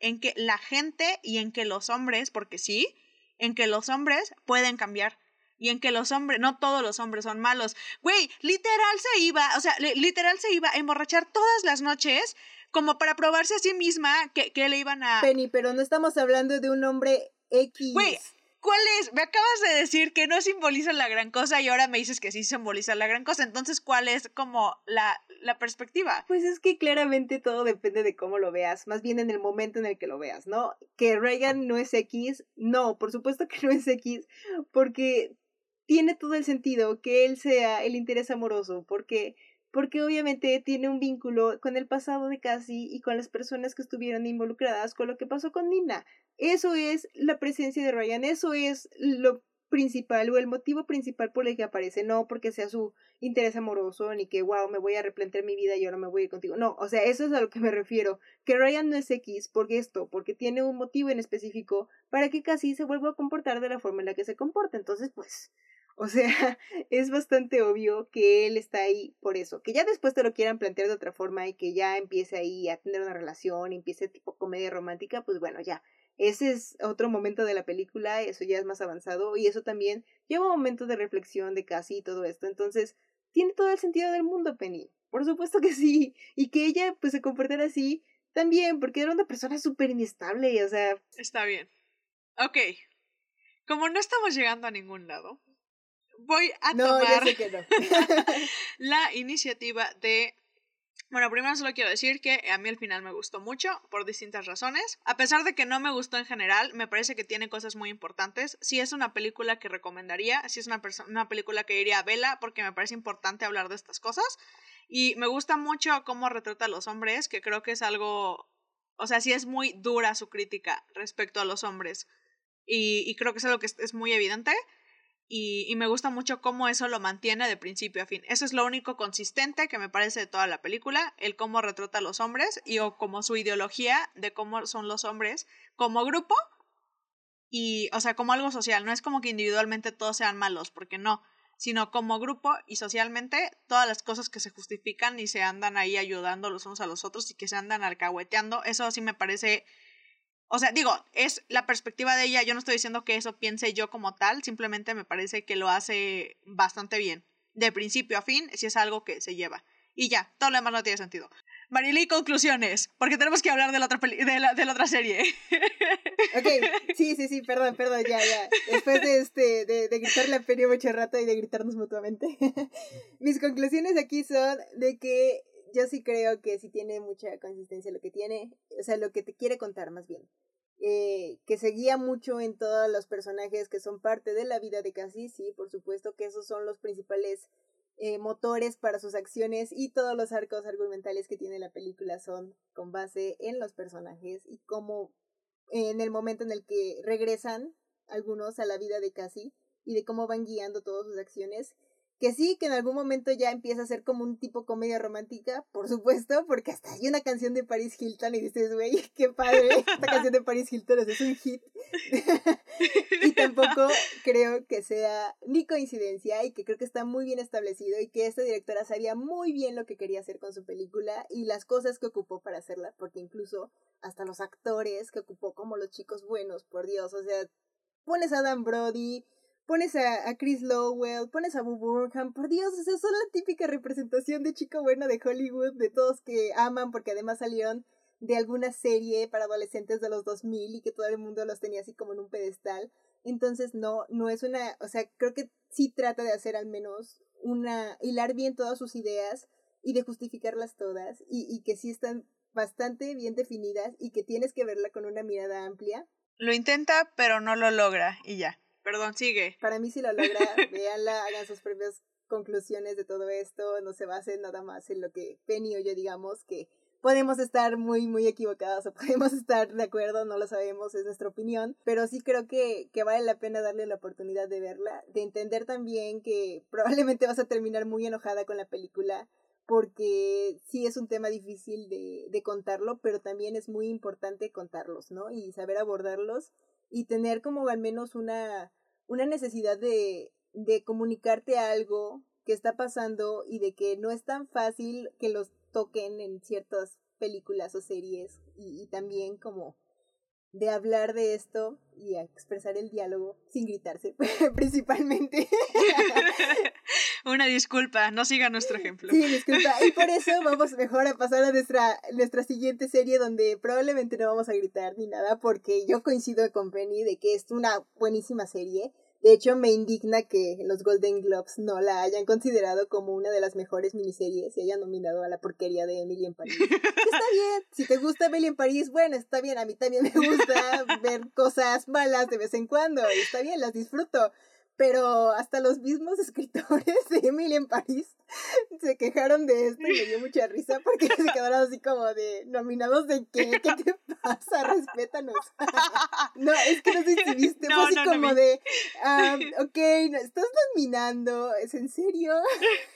en que la gente y en que los hombres, porque sí, en que los hombres pueden cambiar. Y en que los hombres, no todos los hombres son malos. Güey, literal se iba, o sea, literal se iba a emborrachar todas las noches como para probarse a sí misma que, que le iban a... Penny, pero no estamos hablando de un hombre X. Güey, ¿Cuál es? Me acabas de decir que no simboliza la gran cosa y ahora me dices que sí simboliza la gran cosa. Entonces, ¿cuál es como la, la perspectiva? Pues es que claramente todo depende de cómo lo veas, más bien en el momento en el que lo veas, ¿no? Que Reagan no es X, no, por supuesto que no es X, porque tiene todo el sentido que él sea el interés amoroso, porque porque obviamente tiene un vínculo con el pasado de Cassie y con las personas que estuvieron involucradas con lo que pasó con Nina. Eso es la presencia de Ryan, eso es lo principal o el motivo principal por el que aparece, no porque sea su interés amoroso ni que wow, me voy a replantear mi vida y ahora me voy a ir contigo. No, o sea, eso es a lo que me refiero, que Ryan no es X porque esto, porque tiene un motivo en específico para que Cassie se vuelva a comportar de la forma en la que se comporta. Entonces, pues, o sea, es bastante obvio que él está ahí por eso. Que ya después te lo quieran plantear de otra forma y que ya empiece ahí a tener una relación empiece tipo comedia romántica, pues bueno, ya. Ese es otro momento de la película, eso ya es más avanzado y eso también lleva un momento de reflexión de casi todo esto. Entonces, tiene todo el sentido del mundo, Penny. Por supuesto que sí. Y que ella pues se comportara así también, porque era una persona súper inestable, o sea... Está bien. Ok. Como no estamos llegando a ningún lado, voy a tomar la iniciativa de bueno, primero solo quiero decir que a mí el final me gustó mucho por distintas razones. A pesar de que no me gustó en general, me parece que tiene cosas muy importantes. Sí es una película que recomendaría, sí es una, una película que iría a vela porque me parece importante hablar de estas cosas. Y me gusta mucho cómo retrata a los hombres, que creo que es algo, o sea, sí es muy dura su crítica respecto a los hombres. Y, y creo que es algo que es muy evidente y, y, me gusta mucho cómo eso lo mantiene de principio a fin. Eso es lo único consistente que me parece de toda la película, el cómo retrata a los hombres y o como su ideología de cómo son los hombres como grupo y, o sea, como algo social. No es como que individualmente todos sean malos, porque no, sino como grupo y socialmente todas las cosas que se justifican y se andan ahí ayudando los unos a los otros y que se andan alcahueteando, eso sí me parece o sea, digo, es la perspectiva de ella, yo no estoy diciendo que eso piense yo como tal, simplemente me parece que lo hace bastante bien. De principio a fin, si es algo que se lleva. Y ya, todo lo demás no tiene sentido. Marily, conclusiones, porque tenemos que hablar de la otra, de la, de la otra serie. Ok, sí, sí, sí, perdón, perdón, ya, ya. Después de, este, de, de gritarle a Penny mucho rato y de gritarnos mutuamente. Mis conclusiones aquí son de que yo sí creo que sí tiene mucha consistencia lo que tiene, o sea, lo que te quiere contar más bien. Eh, que se guía mucho en todos los personajes que son parte de la vida de Cassie, sí, por supuesto que esos son los principales eh, motores para sus acciones y todos los arcos argumentales que tiene la película son con base en los personajes y cómo en el momento en el que regresan algunos a la vida de Cassie y de cómo van guiando todas sus acciones que sí, que en algún momento ya empieza a ser como un tipo comedia romántica, por supuesto, porque hasta hay una canción de Paris Hilton y dices, güey, qué padre, esta canción de Paris Hilton es un hit. y tampoco creo que sea ni coincidencia y que creo que está muy bien establecido y que esta directora sabía muy bien lo que quería hacer con su película y las cosas que ocupó para hacerla, porque incluso hasta los actores que ocupó como los chicos buenos, por Dios, o sea, pones a Dan Brody, pones a, a, Chris Lowell, pones a Boo Burnham, por Dios, o son la típica representación de chico bueno de Hollywood, de todos que aman porque además salieron de alguna serie para adolescentes de los 2000 y que todo el mundo los tenía así como en un pedestal. Entonces no, no es una, o sea, creo que sí trata de hacer al menos una, hilar bien todas sus ideas y de justificarlas todas y, y que sí están bastante bien definidas y que tienes que verla con una mirada amplia. Lo intenta, pero no lo logra y ya. Perdón, sigue. Para mí sí lo logra, véanla, hagan sus propias conclusiones de todo esto, no se basen nada más en lo que Penny o yo digamos que podemos estar muy, muy equivocados o podemos estar de acuerdo, no lo sabemos, es nuestra opinión, pero sí creo que, que vale la pena darle la oportunidad de verla, de entender también que probablemente vas a terminar muy enojada con la película, porque sí es un tema difícil de, de contarlo, pero también es muy importante contarlos, ¿no? Y saber abordarlos y tener como al menos una, una necesidad de, de comunicarte algo que está pasando y de que no es tan fácil que los toquen en ciertas películas o series y, y también como de hablar de esto y expresar el diálogo sin gritarse, principalmente. Una disculpa, no siga nuestro ejemplo. Sí, disculpa. Y por eso vamos mejor a pasar a nuestra, nuestra siguiente serie donde probablemente no vamos a gritar ni nada porque yo coincido con Penny de que es una buenísima serie. De hecho, me indigna que los Golden Globes no la hayan considerado como una de las mejores miniseries y hayan nominado a la porquería de Emily en París. está bien, si te gusta Emily en París, bueno, está bien, a mí también me gusta ver cosas malas de vez en cuando está bien, las disfruto pero hasta los mismos escritores de Emily en París se quejaron de esto y me dio mucha risa porque se quedaron así como de nominados de qué, ¿qué te pasa? Respétanos. no, es que no sé si viste, fue así como de, um, ok, estás nominando, ¿es en serio?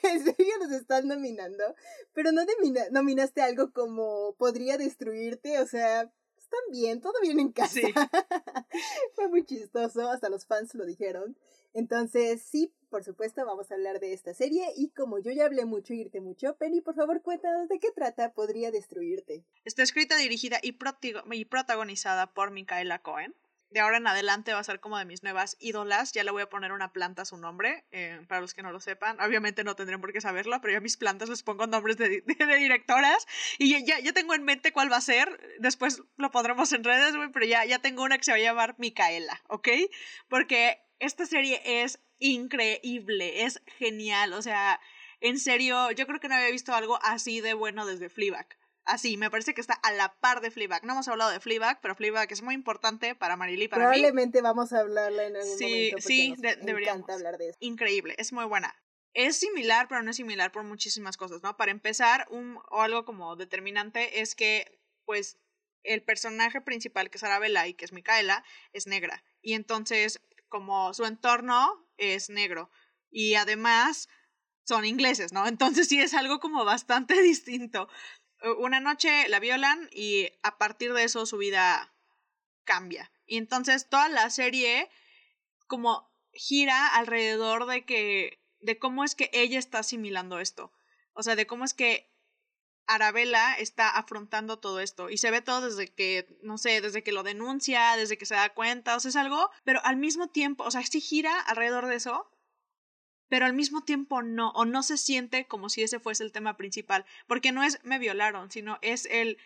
¿En serio nos estás nominando? Pero no nominaste algo como podría destruirte, o sea, están bien, todo bien en casa. Fue muy chistoso, hasta los fans lo dijeron. Entonces, sí, por supuesto, vamos a hablar de esta serie y como yo ya hablé mucho irte mucho, Penny, por favor, cuéntanos de qué trata Podría Destruirte. Está escrita, dirigida y, y protagonizada por Micaela Cohen. De ahora en adelante va a ser como de mis nuevas ídolas. Ya le voy a poner una planta a su nombre, eh, para los que no lo sepan. Obviamente no tendrán por qué saberlo, pero yo a mis plantas les pongo nombres de, de, directoras. Y ya, ya tengo en mente cuál va a ser. Después lo pondremos en redes, pero ya, ya tengo una que se va a llamar Micaela, ¿ok? Porque esta serie es increíble, es genial, o sea, en serio, yo creo que no había visto algo así de bueno desde Fleabag. Así, me parece que está a la par de Fleabag. No hemos hablado de Fleabag, pero Fleabag es muy importante para Marily para Probablemente vamos a hablarla en algún sí, momento. Sí, sí, deberíamos. hablar de eso. Increíble, es muy buena. Es similar, pero no es similar por muchísimas cosas, ¿no? Para empezar, un, o algo como determinante es que, pues, el personaje principal, que es Arabella y que es Micaela, es negra. Y entonces como su entorno es negro y además son ingleses, ¿no? Entonces sí es algo como bastante distinto. Una noche la violan y a partir de eso su vida cambia. Y entonces toda la serie como gira alrededor de que de cómo es que ella está asimilando esto. O sea, de cómo es que Arabella está afrontando todo esto y se ve todo desde que, no sé, desde que lo denuncia, desde que se da cuenta, o sea, es algo, pero al mismo tiempo, o sea, sí gira alrededor de eso, pero al mismo tiempo no, o no se siente como si ese fuese el tema principal, porque no es me violaron, sino es el,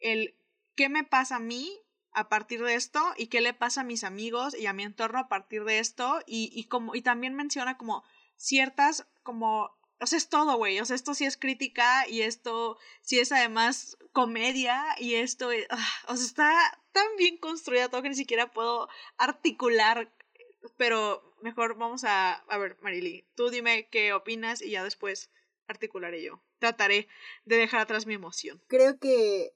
el qué me pasa a mí a partir de esto y qué le pasa a mis amigos y a mi entorno a partir de esto y, y como, y también menciona como ciertas como o sea, es todo, güey. O sea, esto sí es crítica y esto sí es además comedia y esto, ah, o sea, está tan bien construida todo que ni siquiera puedo articular. Pero mejor vamos a, a ver, Marily, tú dime qué opinas y ya después articularé yo. Trataré de dejar atrás mi emoción. Creo que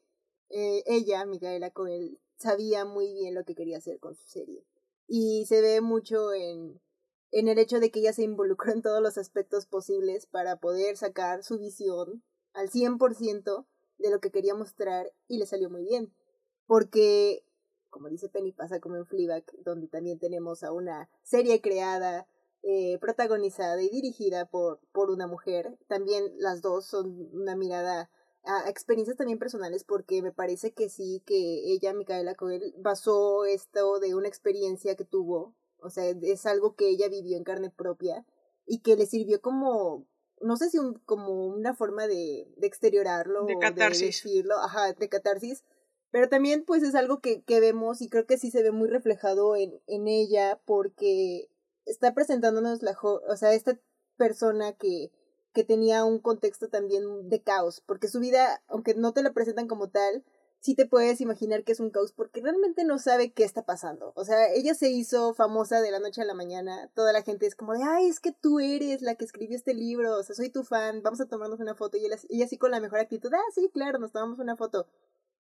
eh, ella, Micaela Coel, sabía muy bien lo que quería hacer con su serie. Y se ve mucho en en el hecho de que ella se involucró en todos los aspectos posibles para poder sacar su visión al 100% de lo que quería mostrar y le salió muy bien. Porque, como dice Penny, pasa como en Fleabag, donde también tenemos a una serie creada, eh, protagonizada y dirigida por, por una mujer. También las dos son una mirada a experiencias también personales porque me parece que sí, que ella, Micaela Coel, basó esto de una experiencia que tuvo o sea, es algo que ella vivió en carne propia y que le sirvió como, no sé si un, como una forma de, de exteriorarlo de catarsis. de decirlo, ajá, de catarsis, pero también pues es algo que, que vemos y creo que sí se ve muy reflejado en, en ella porque está presentándonos la, o sea, esta persona que, que tenía un contexto también de caos, porque su vida, aunque no te la presentan como tal, sí te puedes imaginar que es un caos porque realmente no sabe qué está pasando. O sea, ella se hizo famosa de la noche a la mañana. Toda la gente es como de, ay, es que tú eres la que escribió este libro. O sea, soy tu fan. Vamos a tomarnos una foto. Y ella, con la mejor actitud, ah, sí, claro, nos tomamos una foto.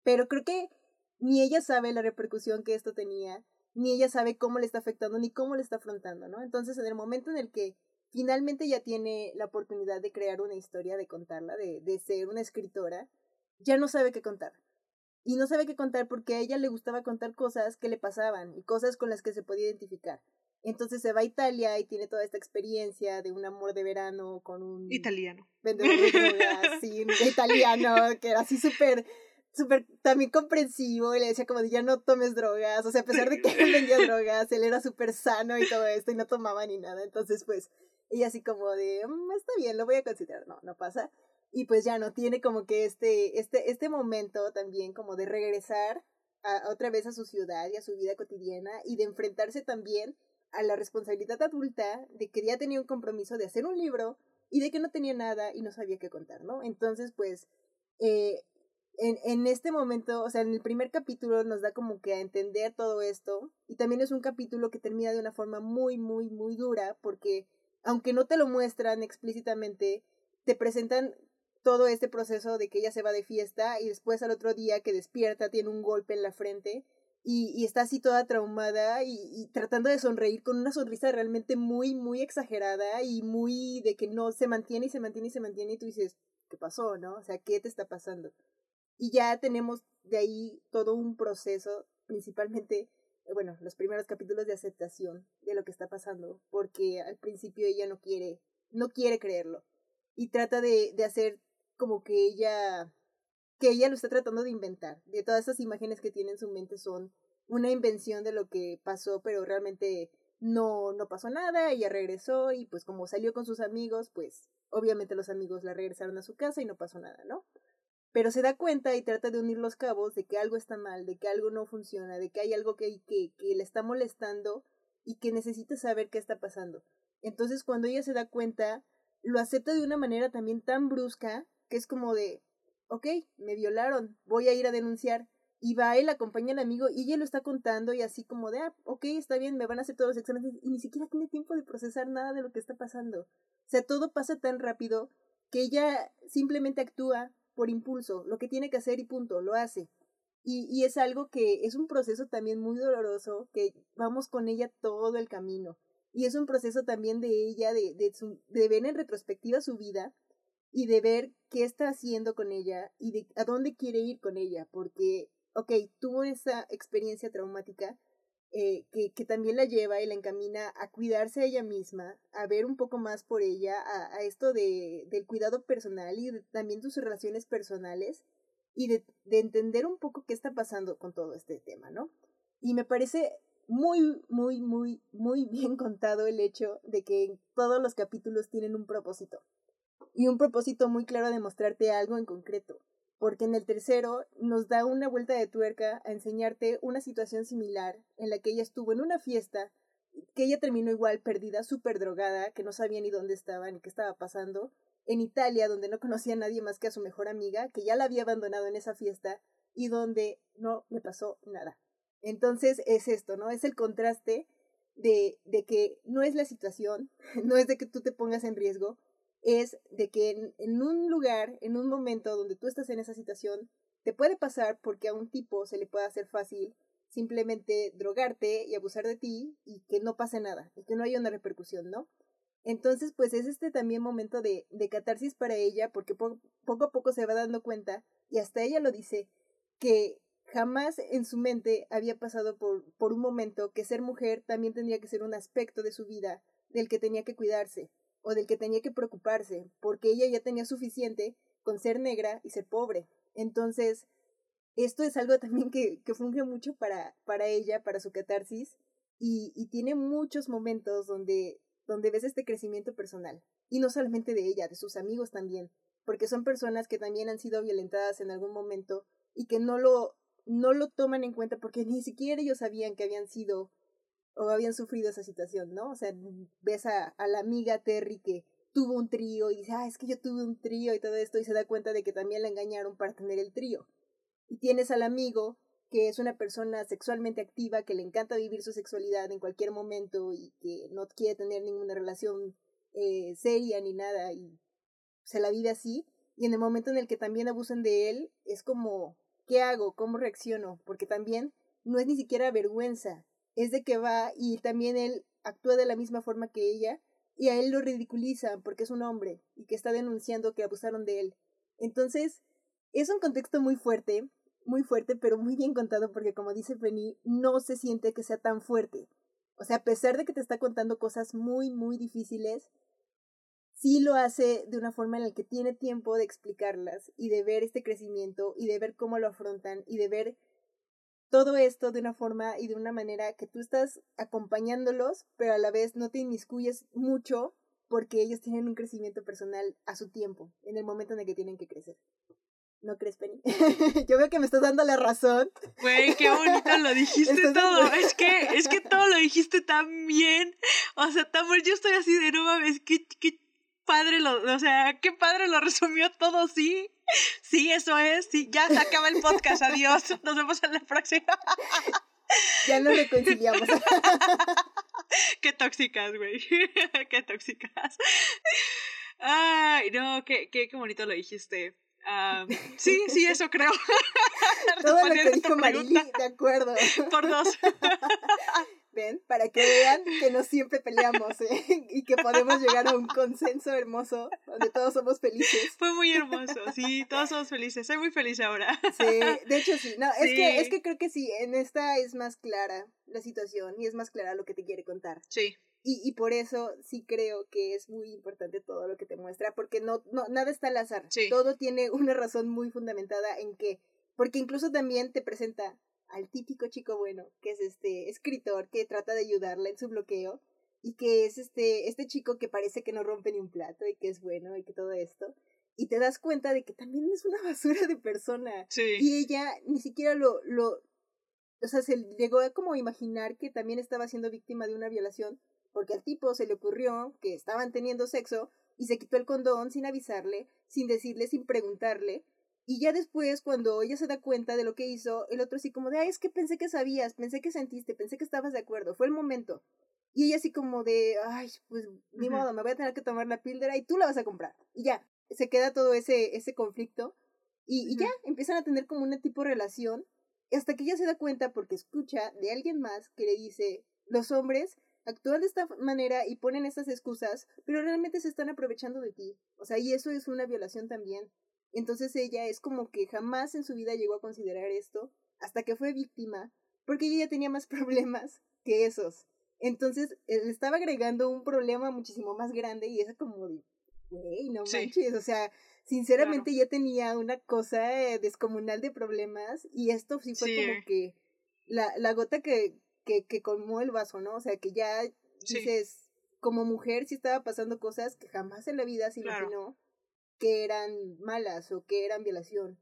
Pero creo que ni ella sabe la repercusión que esto tenía, ni ella sabe cómo le está afectando, ni cómo le está afrontando, ¿no? Entonces, en el momento en el que finalmente ya tiene la oportunidad de crear una historia, de contarla, de, de ser una escritora, ya no sabe qué contar y no sabe qué contar porque a ella le gustaba contar cosas que le pasaban y cosas con las que se podía identificar. Entonces se va a Italia y tiene toda esta experiencia de un amor de verano con un italiano. Vendedor de sí, italiano, que era así súper súper también comprensivo y le decía como de ya no tomes drogas, o sea, a pesar de que él vendía drogas, él era súper sano y todo esto y no tomaba ni nada, entonces pues ella así como de, mm, está bien, lo voy a considerar, no, no pasa. Y pues ya no tiene como que este, este, este momento también como de regresar a, otra vez a su ciudad y a su vida cotidiana y de enfrentarse también a la responsabilidad adulta de que ya tenía un compromiso de hacer un libro y de que no tenía nada y no sabía qué contar, ¿no? Entonces, pues, eh, en, en este momento, o sea, en el primer capítulo nos da como que a entender todo esto y también es un capítulo que termina de una forma muy, muy, muy dura porque aunque no te lo muestran explícitamente, te presentan todo este proceso de que ella se va de fiesta y después al otro día que despierta tiene un golpe en la frente y, y está así toda traumada y, y, tratando de sonreír con una sonrisa realmente muy, muy exagerada y muy de que no se mantiene y se mantiene y se mantiene y tú dices, ¿qué pasó, no? O sea, ¿qué te está pasando? Y ya tenemos de ahí todo un proceso, principalmente, eh, bueno, los primeros capítulos de aceptación de lo que está pasando, porque al principio ella no quiere, no quiere creerlo y trata de, de hacer como que ella, que ella lo está tratando de inventar. De todas esas imágenes que tiene en su mente son una invención de lo que pasó, pero realmente no, no pasó nada, ella regresó y pues como salió con sus amigos, pues obviamente los amigos la regresaron a su casa y no pasó nada, ¿no? Pero se da cuenta y trata de unir los cabos de que algo está mal, de que algo no funciona, de que hay algo que, que, que le está molestando y que necesita saber qué está pasando. Entonces cuando ella se da cuenta, lo acepta de una manera también tan brusca que es como de, ok, me violaron, voy a ir a denunciar. Y va él, acompaña al amigo y ella lo está contando y así como de, ah, ok, está bien, me van a hacer todos los exámenes y ni siquiera tiene tiempo de procesar nada de lo que está pasando. O sea, todo pasa tan rápido que ella simplemente actúa por impulso, lo que tiene que hacer y punto, lo hace. Y, y es algo que es un proceso también muy doloroso, que vamos con ella todo el camino. Y es un proceso también de ella, de, de, su, de ver en retrospectiva su vida y de ver qué está haciendo con ella y de a dónde quiere ir con ella, porque, ok, tuvo esa experiencia traumática eh, que, que también la lleva y la encamina a cuidarse a ella misma, a ver un poco más por ella, a, a esto de, del cuidado personal y de, también sus relaciones personales y de, de entender un poco qué está pasando con todo este tema, ¿no? Y me parece muy, muy, muy, muy bien contado el hecho de que todos los capítulos tienen un propósito y un propósito muy claro de mostrarte algo en concreto, porque en el tercero nos da una vuelta de tuerca a enseñarte una situación similar en la que ella estuvo en una fiesta, que ella terminó igual perdida, súper drogada, que no sabía ni dónde estaba ni qué estaba pasando, en Italia, donde no conocía a nadie más que a su mejor amiga, que ya la había abandonado en esa fiesta y donde no le pasó nada. Entonces es esto, ¿no? Es el contraste de, de que no es la situación, no es de que tú te pongas en riesgo, es de que en, un lugar, en un momento donde tú estás en esa situación, te puede pasar porque a un tipo se le puede hacer fácil simplemente drogarte y abusar de ti y que no pase nada, y que no haya una repercusión, ¿no? Entonces, pues es este también momento de, de catarsis para ella, porque poco a poco se va dando cuenta, y hasta ella lo dice, que jamás en su mente había pasado por, por un momento que ser mujer también tendría que ser un aspecto de su vida del que tenía que cuidarse, o del que tenía que preocuparse, porque ella ya tenía suficiente con ser negra y ser pobre. Entonces, esto es algo también que, que funge mucho para, para ella, para su catarsis, y, y tiene muchos momentos donde, donde ves este crecimiento personal. Y no solamente de ella, de sus amigos también, porque son personas que también han sido violentadas en algún momento y que no lo, no lo toman en cuenta porque ni siquiera ellos sabían que habían sido o habían sufrido esa situación, ¿no? O sea, ves a, la amiga Terry que tuvo un trío y dice, ah, es que yo tuve un trío y todo esto y se da cuenta de que también la engañaron para tener el trío. Y tienes al amigo que es una persona sexualmente activa, que le encanta vivir su sexualidad en cualquier momento y que no quiere tener ninguna relación eh, seria ni nada y se la vive así. Y en el momento en el que también abusan de él, es como, ¿qué hago? ¿Cómo reacciono? Porque también no es ni siquiera vergüenza, es de que va y también él actúa de la misma forma que ella y a él lo ridiculizan porque es un hombre y que está denunciando que abusaron de él. Entonces, es un contexto muy fuerte, muy fuerte, pero muy bien contado porque como dice Penny, no se siente que sea tan fuerte. O sea, a pesar de que te está contando cosas muy, muy difíciles, sí lo hace de una forma en la que tiene tiempo de explicarlas y de ver este crecimiento y de ver cómo lo afrontan y de ver todo esto de una forma y de una manera que tú estás acompañándolos, pero a la vez no te inmiscuyes mucho porque ellos tienen un crecimiento personal a su tiempo, en el momento en el que tienen que crecer. ¿No crees, Penny? Yo veo que me estás dando la razón. Güey, qué bonito lo dijiste todo. Es que, es que todo lo dijiste tan bien. O sea, tan yo estoy así de no mames, qué, qué padre lo, o sea, qué padre lo resumió todo, sí. Sí, eso es, sí. Ya se acaba el podcast, adiós. Nos vemos en la próxima. Ya lo reconciliamos. qué tóxicas, güey. Qué tóxicas. Ay, no, qué, qué, qué bonito lo dijiste sí, sí, eso creo. Todo lo que dijo de acuerdo. Por dos. Ven, para que vean que no siempre peleamos ¿eh? y que podemos llegar a un consenso hermoso donde todos somos felices. Fue muy hermoso, sí, todos somos felices. Soy muy feliz ahora. Sí, de hecho sí. No, es que es que creo que sí, en esta es más clara la situación y es más clara lo que te quiere contar. Sí. Y, y por eso sí creo que es muy importante todo lo que te muestra, porque no, no nada está al azar. Todo tiene una razón muy fundamentada en que, porque incluso también te presenta al típico chico bueno, que es este escritor que trata de ayudarle en su bloqueo, y que es este, este chico que parece que no rompe ni un plato y que es bueno y que todo esto. Y te das cuenta de que también es una basura de persona. Y ella ni siquiera lo, lo, o sea, se llegó a como imaginar que también estaba siendo víctima de una violación porque al tipo se le ocurrió que estaban teniendo sexo y se quitó el condón sin avisarle, sin decirle, sin preguntarle. Y ya después, cuando ella se da cuenta de lo que hizo, el otro así como de, ay, es que pensé que sabías, pensé que sentiste, pensé que estabas de acuerdo, fue el momento. Y ella así como de, ay, pues ni modo, me voy a tener que tomar la píldora y tú la vas a comprar. Y ya, se queda todo ese, ese conflicto. Y, y ya, empiezan a tener como un tipo de relación. Hasta que ella se da cuenta porque escucha de alguien más que le dice, los hombres actúan de esta manera y ponen estas excusas, pero realmente se están aprovechando de ti. O sea, y eso es una violación también. Entonces ella es como que jamás en su vida llegó a considerar esto hasta que fue víctima, porque ella ya tenía más problemas que esos. Entonces le estaba agregando un problema muchísimo más grande y es como de, güey, no manches, o sea, sinceramente ya tenía una cosa eh, descomunal de problemas y esto sí fue como que la, la gota que, que, que colmó el vaso, ¿no? O sea, que ya dices, como mujer sí estaba pasando cosas que jamás en la vida se imaginó que eran malas o que eran violación.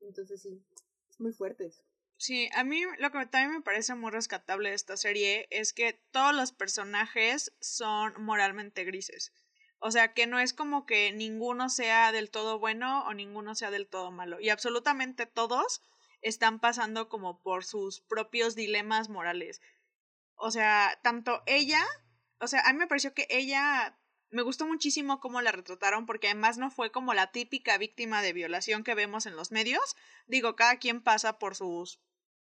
Entonces sí, es muy fuerte. Sí, a mí lo que también me parece muy rescatable de esta serie es que todos los personajes son moralmente grises. O sea, que no es como que ninguno sea del todo bueno o ninguno sea del todo malo. Y absolutamente todos están pasando como por sus propios dilemas morales. O sea, tanto ella, o sea, a mí me pareció que ella me gustó muchísimo cómo la retrataron porque además no fue como la típica víctima de violación que vemos en los medios. Digo, cada quien pasa por sus,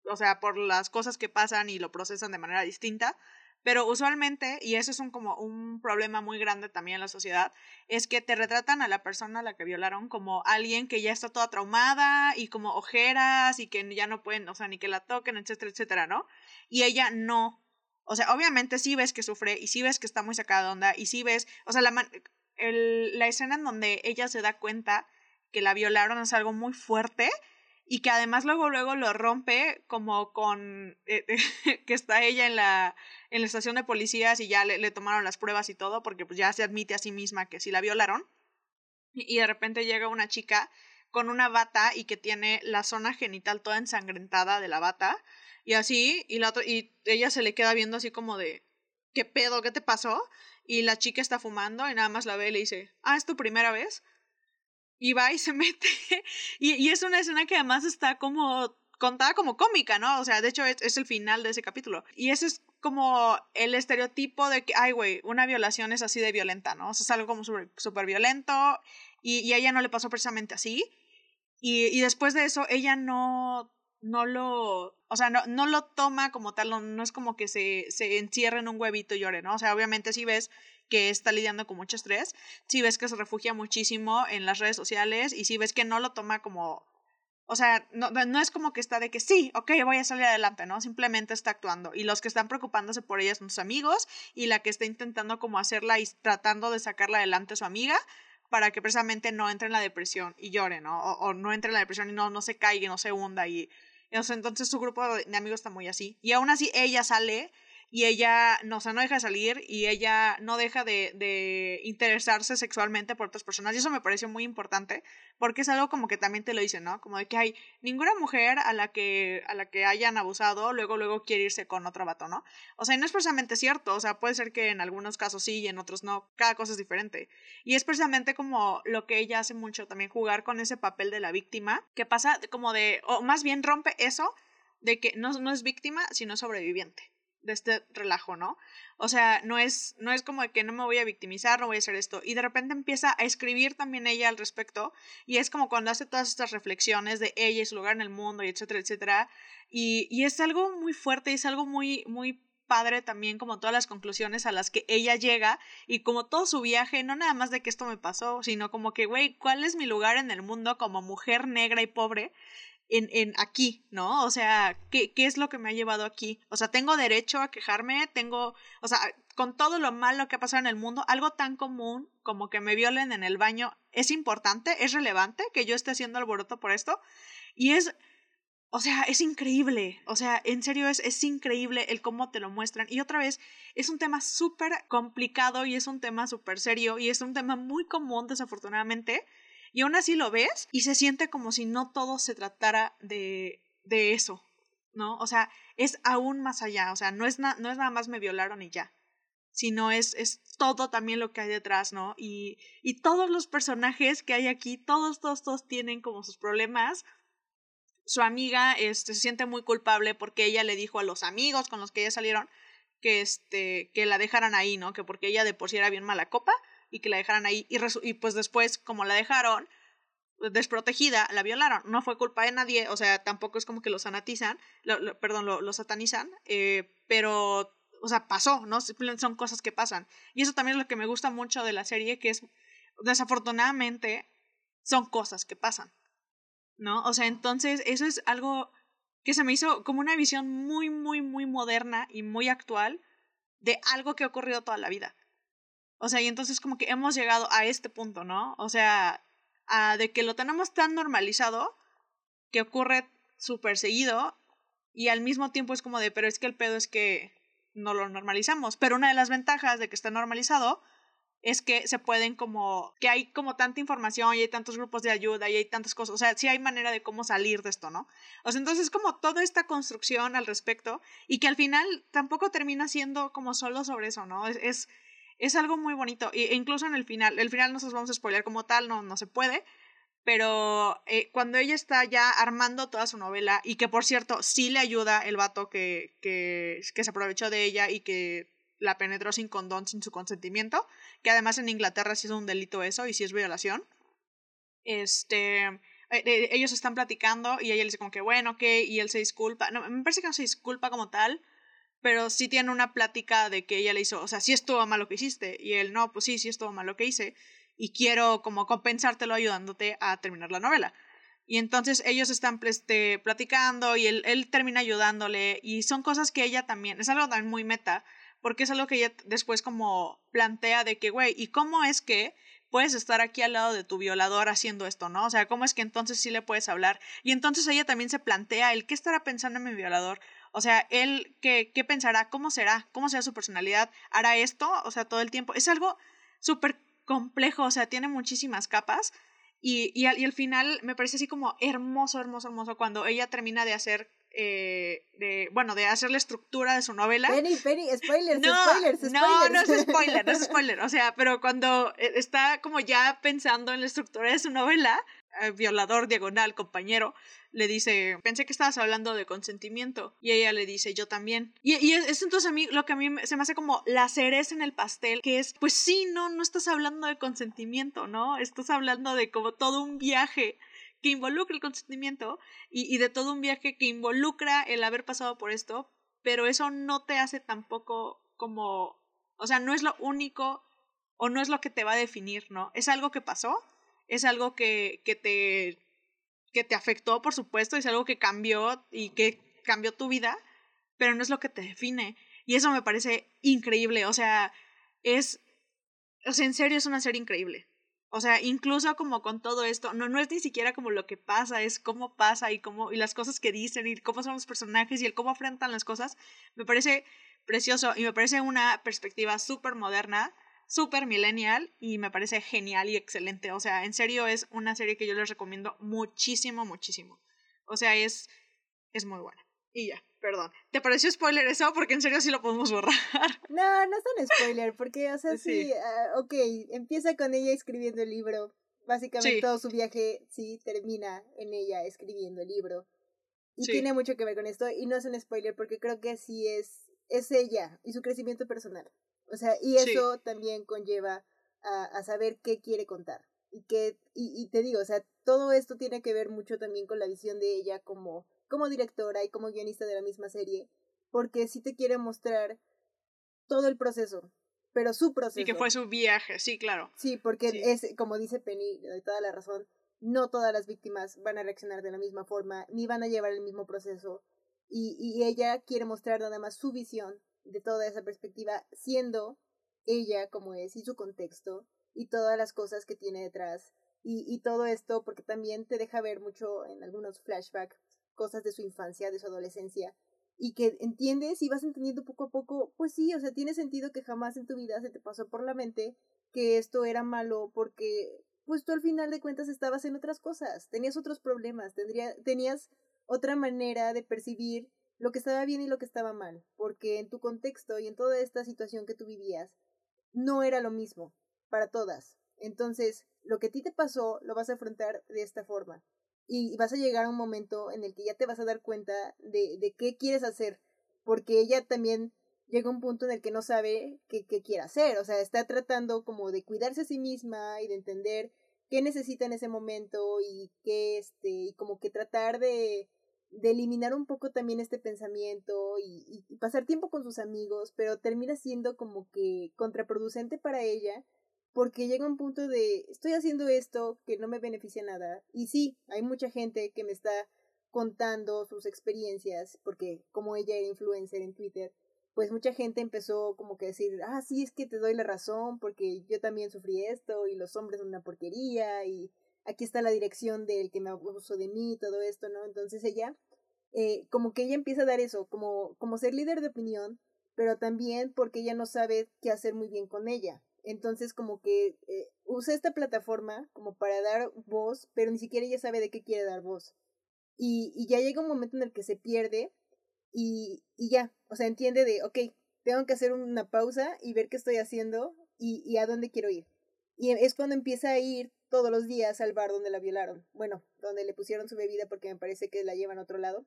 o sea, por las cosas que pasan y lo procesan de manera distinta. Pero usualmente, y eso es un, como un problema muy grande también en la sociedad, es que te retratan a la persona a la que violaron como alguien que ya está toda traumada y como ojeras y que ya no pueden, o sea, ni que la toquen, etcétera, etcétera, ¿no? Y ella no. O sea, obviamente sí ves que sufre y sí ves que está muy sacada de onda y sí ves, o sea, la, el, la escena en donde ella se da cuenta que la violaron es algo muy fuerte y que además luego luego lo rompe como con eh, que está ella en la en la estación de policías y ya le, le, tomaron las pruebas y todo porque pues ya se admite a sí misma que sí la violaron. Y, de repente llega una chica con una bata y que tiene la zona genital toda ensangrentada de la bata y así y la otra, y ella se le queda viendo así como de qué pedo qué te pasó y la chica está fumando y nada más la ve y le dice ah es tu primera vez y va y se mete. Y, y, es una escena que además está como contada como cómica, ¿no? O sea, de hecho es, el final de ese capítulo. Y ese es como el estereotipo de que, ay, güey, una violación es así de violenta, ¿no? O sea, es algo como súper violento y, y, a ella no le pasó precisamente así. Y, y después de eso, ella no, no lo, o sea, no, no lo toma como tal, no, no es como que se, se encierre en un huevito y llore, ¿no? O sea, obviamente si ves que está lidiando con mucho estrés, si ves que se refugia muchísimo en las redes sociales y si ves que no lo toma como o sea, no, no es como que está de que sí, ok, voy a salir adelante, ¿no? Simplemente está actuando. Y los que están preocupándose por ella son sus amigos y la que está intentando como hacerla y tratando de sacarla adelante su amiga para que precisamente no entre en la depresión y llore, ¿no? O, no entre en la depresión y no, no se caiga, no se hunda y... entonces su grupo de amigos está muy así. Y aún así ella sale y ella, no, o sea, no deja de salir y ella no deja de, de, interesarse sexualmente por otras personas. Y eso me pareció muy importante porque es algo como que también te lo dicen, ¿no? Como de que hay ninguna mujer a la que, a la que hayan abusado, luego, luego quiere irse con otro vato, ¿no? O sea, y no es precisamente cierto, o sea, puede ser que en algunos casos sí y en otros no, cada cosa es diferente. Y es precisamente como lo que ella hace mucho también, jugar con ese papel de la víctima, que pasa como de, o más bien rompe eso de que no, no es víctima, sino sobreviviente de este relajo, ¿no? O sea, no es, no es como de que no me voy a victimizar, no voy a hacer esto. Y de repente empieza a escribir también ella al respecto. Y es como cuando hace todas estas reflexiones de ella y su lugar en el mundo, y etcétera, etcétera. Y, y es algo muy fuerte y es algo muy, muy padre también como todas las conclusiones a las que ella llega y como todo su viaje, no nada más de que esto me pasó, sino como que, güey, ¿cuál es mi lugar en el mundo como mujer negra y pobre? En, en aquí, ¿no? O sea, ¿qué, ¿qué es lo que me ha llevado aquí? O sea, tengo derecho a quejarme, tengo, o sea, con todo lo malo que ha pasado en el mundo, algo tan común como que me violen en el baño, ¿es importante? ¿Es relevante que yo esté haciendo alboroto por esto? Y es, o sea, es increíble, o sea, en serio es, es increíble el cómo te lo muestran. Y otra vez, es un tema súper complicado y es un tema súper serio y es un tema muy común, desafortunadamente, y aún así lo ves y se siente como si no todo se tratara de, de eso, ¿no? O sea, es aún más allá, o sea, no es, no es nada más me violaron y ya, sino es, es todo también lo que hay detrás, ¿no? Y, y todos los personajes que hay aquí, todos, todos, todos tienen como sus problemas. Su amiga este, se siente muy culpable porque ella le dijo a los amigos con los que ella salieron que, este, que la dejaran ahí, ¿no? Que porque ella de por sí era bien mala copa y que la dejaran ahí y, pues después, como la dejaron desprotegida, la violaron. No fue culpa de nadie, o sea, tampoco es como que lo sanatizan, lo, perdón, lo, lo satanizan, eh, pero, o sea, pasó, ¿no? Son cosas que pasan. Y eso también es lo que me gusta mucho de la serie, que es, desafortunadamente, son cosas que pasan, ¿no? O sea, entonces, eso es algo que se me hizo como una visión muy, muy, muy moderna y muy actual de algo que ha ocurrido toda la vida. O sea, y entonces como que hemos llegado a este punto, ¿no? O sea, de que lo tenemos tan normalizado que ocurre súper seguido y al mismo tiempo es como de, pero es que el pedo es que no lo normalizamos. Pero una de las ventajas de que esté normalizado es que se pueden como, que hay como tanta información y hay tantos grupos de ayuda y hay tantas cosas, o sea, sí hay manera de cómo salir de esto, ¿no? O sea, entonces como toda esta construcción al respecto y que al final tampoco termina siendo como solo sobre eso, ¿no? Es es algo muy bonito. E incluso en el final, el final no nos vamos a spoiler como tal, no, no se puede. Pero eh, cuando ella está ya armando toda su novela, y que por cierto, sí le ayuda el vato que, que, que se aprovechó de ella y que la penetró sin condón, sin su consentimiento, que además en Inglaterra sí es un delito eso y sí es violación. Este, eh, eh, ellos están platicando y ella le dice como que bueno, ok, y él se disculpa. No, me parece que no se disculpa como tal, pero sí tiene una plática de que ella le hizo, o sea, sí estuvo mal lo que hiciste, y él, no, pues sí, sí estuvo mal lo que hice, y quiero como compensártelo ayudándote a terminar la novela. Y entonces ellos están este, platicando y él, termina ayudándole, y son cosas que ella también, es algo también muy meta, porque es algo que ella después como plantea de que, güey, ¿y cómo es que puedes estar aquí al lado de tu violador haciendo esto, ¿no? O sea, ¿cómo es que entonces sí le puedes hablar? Y entonces ella también se plantea el qué estará pensando en mi violador. O sea, él, ¿qué, qué pensará? ¿Cómo será? ¿Cómo será su personalidad? ¿Hará esto? O sea, todo el tiempo. Es algo súper complejo, o sea, tiene muchísimas capas. Y, y, al, y al final me parece así como hermoso, hermoso, hermoso cuando ella termina de hacer eh, de, bueno, de hacer la estructura de su novela. Penny, Penny, spoilers, no, spoilers, spoilers. No, no es spoiler, no es spoiler. O sea, pero cuando eh, está como ya pensando en la estructura de su novela, violador, diagonal, compañero, le dice, pensé que estabas hablando de consentimiento. Y ella le dice, yo también. Y, y es, entonces a mí lo que a mí se me hace como la cereza en el pastel, que es, pues sí, no, no estás hablando de consentimiento, ¿no? Estás hablando de como todo un viaje que involucra el consentimiento y, y de todo un viaje que involucra el haber pasado por esto, pero eso no te hace tampoco como, o sea, no es lo único o no es lo que te va a definir, ¿no? Es algo que pasó, es algo que, que te que te afectó, por supuesto, es algo que cambió y que cambió tu vida, pero no es lo que te define. Y eso me parece increíble, o sea, es, o sea, en serio es una serie increíble. O sea, incluso como con todo esto, no, no es ni siquiera como lo que pasa, es cómo pasa y cómo, y las cosas que dicen y cómo son los personajes y el cómo afrontan las cosas. Me parece precioso y me parece una perspectiva súper moderna, súper millennial y me parece genial y excelente. O sea, en serio es una serie que yo les recomiendo muchísimo, muchísimo. O sea, es, es muy buena. Y ya, perdón. ¿Te pareció spoiler eso? Porque en serio sí lo podemos borrar. No, no es un spoiler, porque, o sea, sí, ah, ok, empieza con ella escribiendo el libro. Básicamente todo su viaje sí termina en ella escribiendo el libro. Y tiene mucho que ver con esto, y no es un spoiler porque creo que sí es, es ella y su crecimiento personal. O sea, y eso también conlleva a, a, saber qué quiere contar. Y que, y, y te digo, o sea, todo esto tiene que ver mucho también con la visión de ella como, como directora y como guionista de la misma serie, porque sí te quiere mostrar todo el proceso, pero su proceso. Y que fue su viaje, sí, claro. Sí, porque es, como dice Penny, de toda la razón, no todas las víctimas van a reaccionar de la misma forma, ni van a llevar el mismo proceso. Y, y ella quiere mostrar nada más su visión de toda esa perspectiva, siendo ella como es y su contexto y todas las cosas que tiene detrás. Y, y todo esto porque también te deja ver mucho en algunos flashbacks cosas de su infancia, de su adolescencia, y que entiendes y vas entendiendo poco a poco, pues sí, o sea, tiene sentido que jamás en tu vida se te pasó por la mente que esto era malo porque pues tú al final de cuentas estabas en otras cosas, tenías otros problemas, tendría, tenías otra manera de percibir lo que estaba bien y lo que estaba mal, porque en tu contexto y en toda esta situación que tú vivías, no era lo mismo para todas. Entonces, lo que a ti te pasó lo vas a afrontar de esta forma. Y vas a llegar a un momento en el que ya te vas a dar cuenta de, de qué quieres hacer, porque ella también llega a un punto en el que no sabe qué, qué quiere hacer, o sea, está tratando como de cuidarse a sí misma y de entender qué necesita en ese momento y qué, este, y como que tratar de, de eliminar un poco también este pensamiento y, y, pasar tiempo con sus amigos, pero termina siendo como que contraproducente para ella porque llega un punto de estoy haciendo esto que no me beneficia nada y sí, hay mucha gente que me está contando sus experiencias porque como ella era influencer en Twitter, pues mucha gente empezó como que a decir, ah, sí, es que te doy la razón porque yo también sufrí esto y los hombres son una porquería y aquí está la dirección del que me abusó de mí, todo esto, ¿no? Entonces ella, eh, como que ella empieza a dar eso, como, como ser líder de opinión, pero también porque ella no sabe qué hacer muy bien con ella. Entonces como que eh, usa esta plataforma como para dar voz, pero ni siquiera ella sabe de qué quiere dar voz. Y, y ya llega un momento en el que se pierde y, y ya, o sea, entiende de, ok, tengo que hacer una pausa y ver qué estoy haciendo y, y a dónde quiero ir. Y es cuando empieza a ir todos los días al bar donde la violaron. Bueno, donde le pusieron su bebida porque me parece que la llevan a otro lado.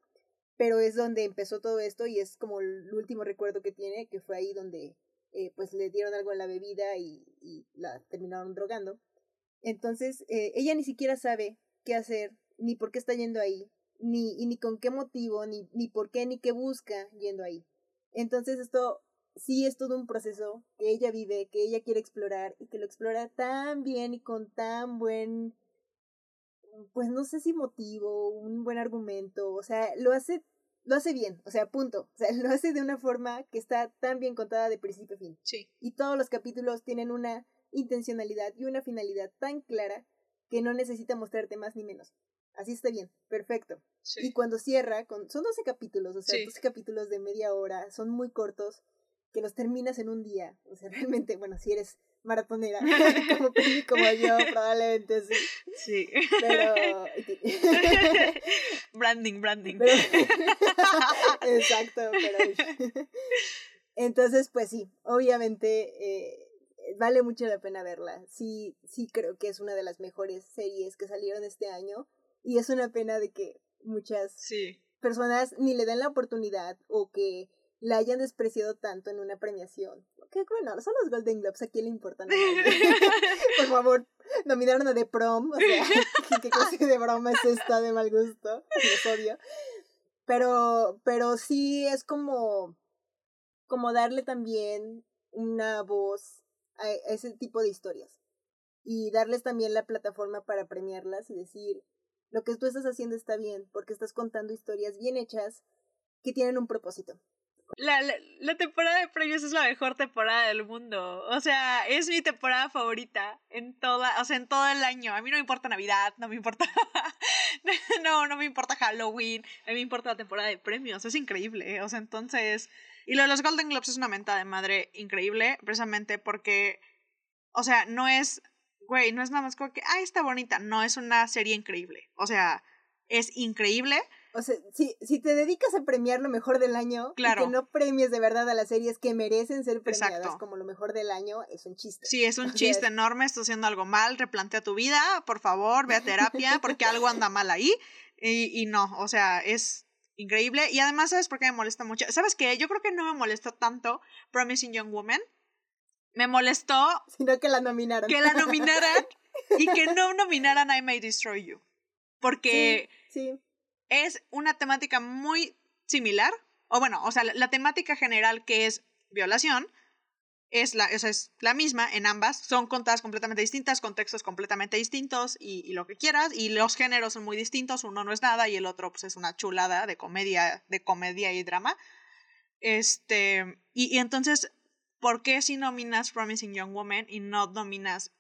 Pero es donde empezó todo esto y es como el último recuerdo que tiene, que fue ahí donde eh, pues le dieron algo en la bebida y, y la terminaron drogando. Entonces, eh, ella ni siquiera sabe qué hacer, ni por qué está yendo ahí, ni, ni con qué motivo, ni, ni por qué, ni qué busca yendo ahí. Entonces esto sí es todo un proceso que ella vive, que ella quiere explorar y que lo explora tan bien y con tan buen, pues no sé si motivo, un buen argumento, o sea, lo hace, lo hace bien, o sea, punto, o sea, lo hace de una forma que está tan bien contada de principio a fin. Sí. Y todos los capítulos tienen una intencionalidad y una finalidad tan clara que no necesita mostrarte más ni menos. Así está bien, perfecto. Y cuando cierra, con, son 12 capítulos, o sea, 12 capítulos de media hora, son muy cortos, que los terminas en un día. O sea, realmente, bueno, si eres maratonera, como como yo, probablemente sí. Sí. Pero. branding, branding. Exacto, pero. Entonces, pues sí, obviamente. Eh, vale mucho la pena verla. Sí, sí creo que es una de las mejores series que salieron este año. Y es una pena de que muchas personas ni le den la oportunidad o que la hayan despreciado tanto en una premiación. Que bueno, son los Golden Globes, ¿a quién le importan? Por favor, nominaron a The Prom, o sea, ¿qué clase de broma es esta de mal gusto? Los odio. Pero, pero sí es como, como darle también una voz a ese tipo de historias. Y darles también la plataforma para premiarlas y decir, lo que tú estás haciendo está bien, porque estás contando historias bien hechas que tienen un propósito. La, la, temporada de premios es la mejor temporada del mundo. O sea, es mi temporada favorita en toda, o sea, en todo el año. A mí no me importa Navidad, no me importa. no, no me importa Halloween. A mí me importa la temporada de premios. Es increíble. O sea, entonces. Y lo de los Golden Globes es una mentada de madre increíble, precisamente porque, o sea, no es, güey, no es nada más como que, ay, está bonita, no, es una serie increíble. O sea, es increíble. O sea, si, si te dedicas a premiar lo mejor del año, claro. y que no premies de verdad a las series que merecen ser premiadas como lo mejor del año, es un chiste. Sí, es un chiste enorme, estás haciendo algo mal, replantea tu vida, por favor, ve a terapia, porque algo anda mal ahí. Y, y no, o sea, es increíble. Y además, ¿sabes por qué me molesta mucho? ¿Sabes qué? Yo creo que no me molestó tanto Promising Young Woman. Me molestó. Sino que la nominaron. Que la nominaran y que no nominaran I May Destroy You. Porque sí, es una temática muy similar. O bueno, o sea, la temática general que es violación es la, o sea, es la misma en ambas, son contadas completamente distintas, contextos completamente distintos y, lo que quieras, y los géneros son muy distintos, uno no es nada y el otro pues, es una chulada de comedia, de comedia y drama. Este, y, y entonces, ¿por qué si nominas Promising Young Woman y no nominas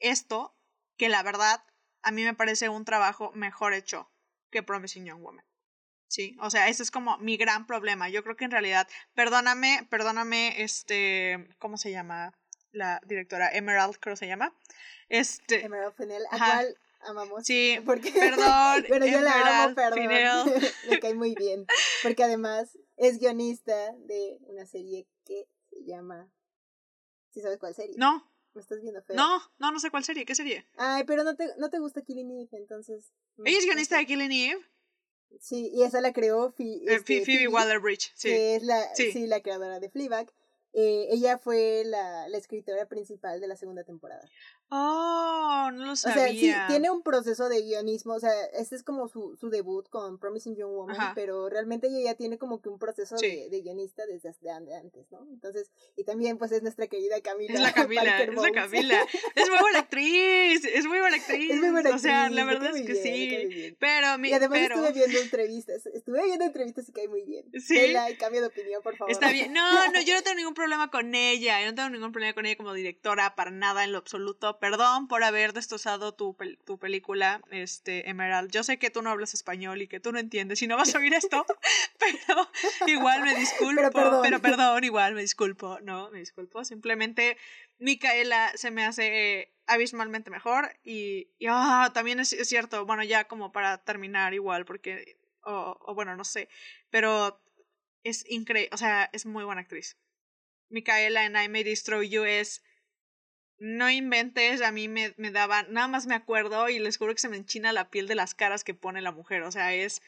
esto, que la verdad a mí me parece un trabajo mejor hecho que Promising Young Woman? Sí, o sea, ese es como mi gran problema. Yo creo que en realidad, perdóname, perdóname, este, ¿cómo se llama la directora? Emerald, creo que se llama. Este. Emerald Fennell, ¿a cuál amamos? Sí, porque, perdón. Pero yo la amo, perdón. Me cae muy bien. Porque además es guionista de una serie que se llama. ¿Sí sabes cuál serie? No. Me estás viendo feo. No, no, no sé cuál serie. ¿Qué serie? Ay, pero no te, no te gusta Killing Eve, entonces. ¿Ella es guionista de Killing Eve? Sí, y esa la creó eh, este, Phoebe, Waller-Bridge, sí. Que es la, sí. la creadora de Fleabag. Eh, ella fue la, la, escritora principal de la segunda temporada. Oh, no lo sabía. O sea, sí, tiene un proceso de guionismo, o sea, este es como su, su debut con Promising Young Woman, pero realmente ella ya tiene como que un proceso de, de, guionista desde antes, ¿no? Entonces, y también pues es nuestra querida Camila. Es la Camila, es la Camila. Es muy buena actriz, es muy buena actriz. Es muy buena actriz. O sea, la verdad es que sí. Pero mi, Y además pero... estuve viendo entrevistas, estuve viendo entrevistas y cae muy bien. Sí. y cambio de opinión, por favor. Está bien. No, no, yo no tengo ningún problema con ella, yo no tengo ningún problema con ella como directora, para nada en lo absoluto perdón por haber destrozado tu, tu película, este, Emerald. Yo sé que tú no hablas español y que tú no entiendes y no vas a oír esto, pero igual me disculpo. Pero perdón. igual me disculpo. No, me disculpo. Simplemente Micaela se me hace abismalmente mejor y, y ah, también es, cierto, bueno, ya como para terminar igual, porque, o, bueno, no sé, pero es increíble, o sea, es muy buena actriz. Micaela en I May Destroy You es no inventes, a mí me, me daba, nada más me acuerdo y les juro que se me enchina la piel de las caras que pone la mujer, o sea, es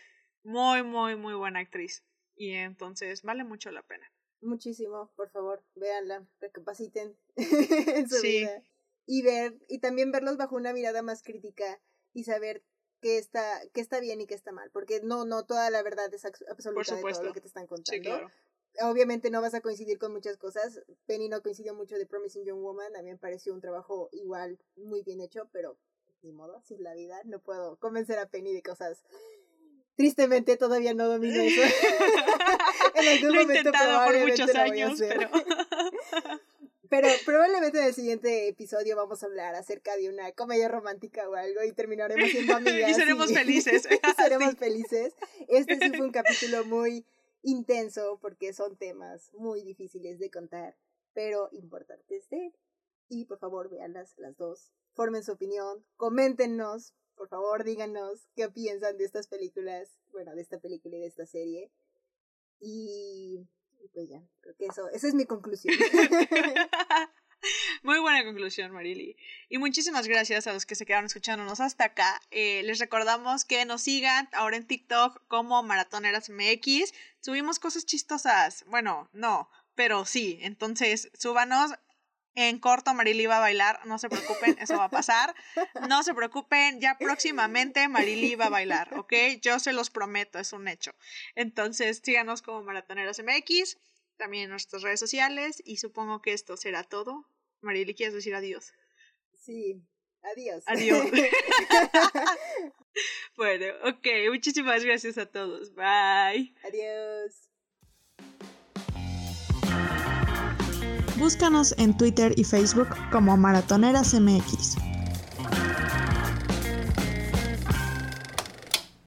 muy, muy, muy buena actriz. Y entonces vale mucho la pena. Muchísimo, por favor, véanla, recapaciten en su vida. Y ver, y también verlos bajo una mirada más crítica y saber qué está, qué está bien y qué está mal, porque no, no toda la verdad es absoluta de todo lo que te están contando obviamente no vas a coincidir con muchas cosas. Penny no coincidió mucho de Promising Young Woman. A mí me pareció un trabajo igual muy bien hecho, pero ni modo, así es la vida. No puedo convencer a Penny de cosas. Tristemente todavía no domino eso. en algún Lo he intentado por muchos años, pero... Pero probablemente en el siguiente episodio vamos a hablar acerca de una comedia romántica o algo y terminaremos siendo amigas. y seremos felices. seremos felices. Este sí fue un capítulo muy intenso porque son temas muy difíciles de contar, pero importantes de. Y por favor, vean las, dos, formen su opinión, coméntenos, por favor, díganos qué piensan de estas películas, bueno, de esta película y de esta serie. Y, pues ya, creo que eso, esa es mi conclusión. Muy buena conclusión, Marily. Y muchísimas gracias a los que se quedaron escuchándonos hasta acá. Eh, les recordamos que nos sigan ahora en TikTok como Maratoneras MX. Subimos cosas chistosas. Bueno, no, pero sí. Entonces, súbanos. En corto, Marily va a bailar. No se preocupen, eso va a pasar. No se preocupen, ya próximamente Marily va a bailar, ¿ok? Yo se los prometo, es un hecho. Entonces, síganos como Maratoneras MX también en nuestras redes sociales y supongo que esto será todo. Marily, ¿quieres decir adiós? Sí, adiós. Adiós. bueno, ok, muchísimas gracias a todos. Bye. Adiós. Búscanos en Twitter y Facebook como Maratoneras MX.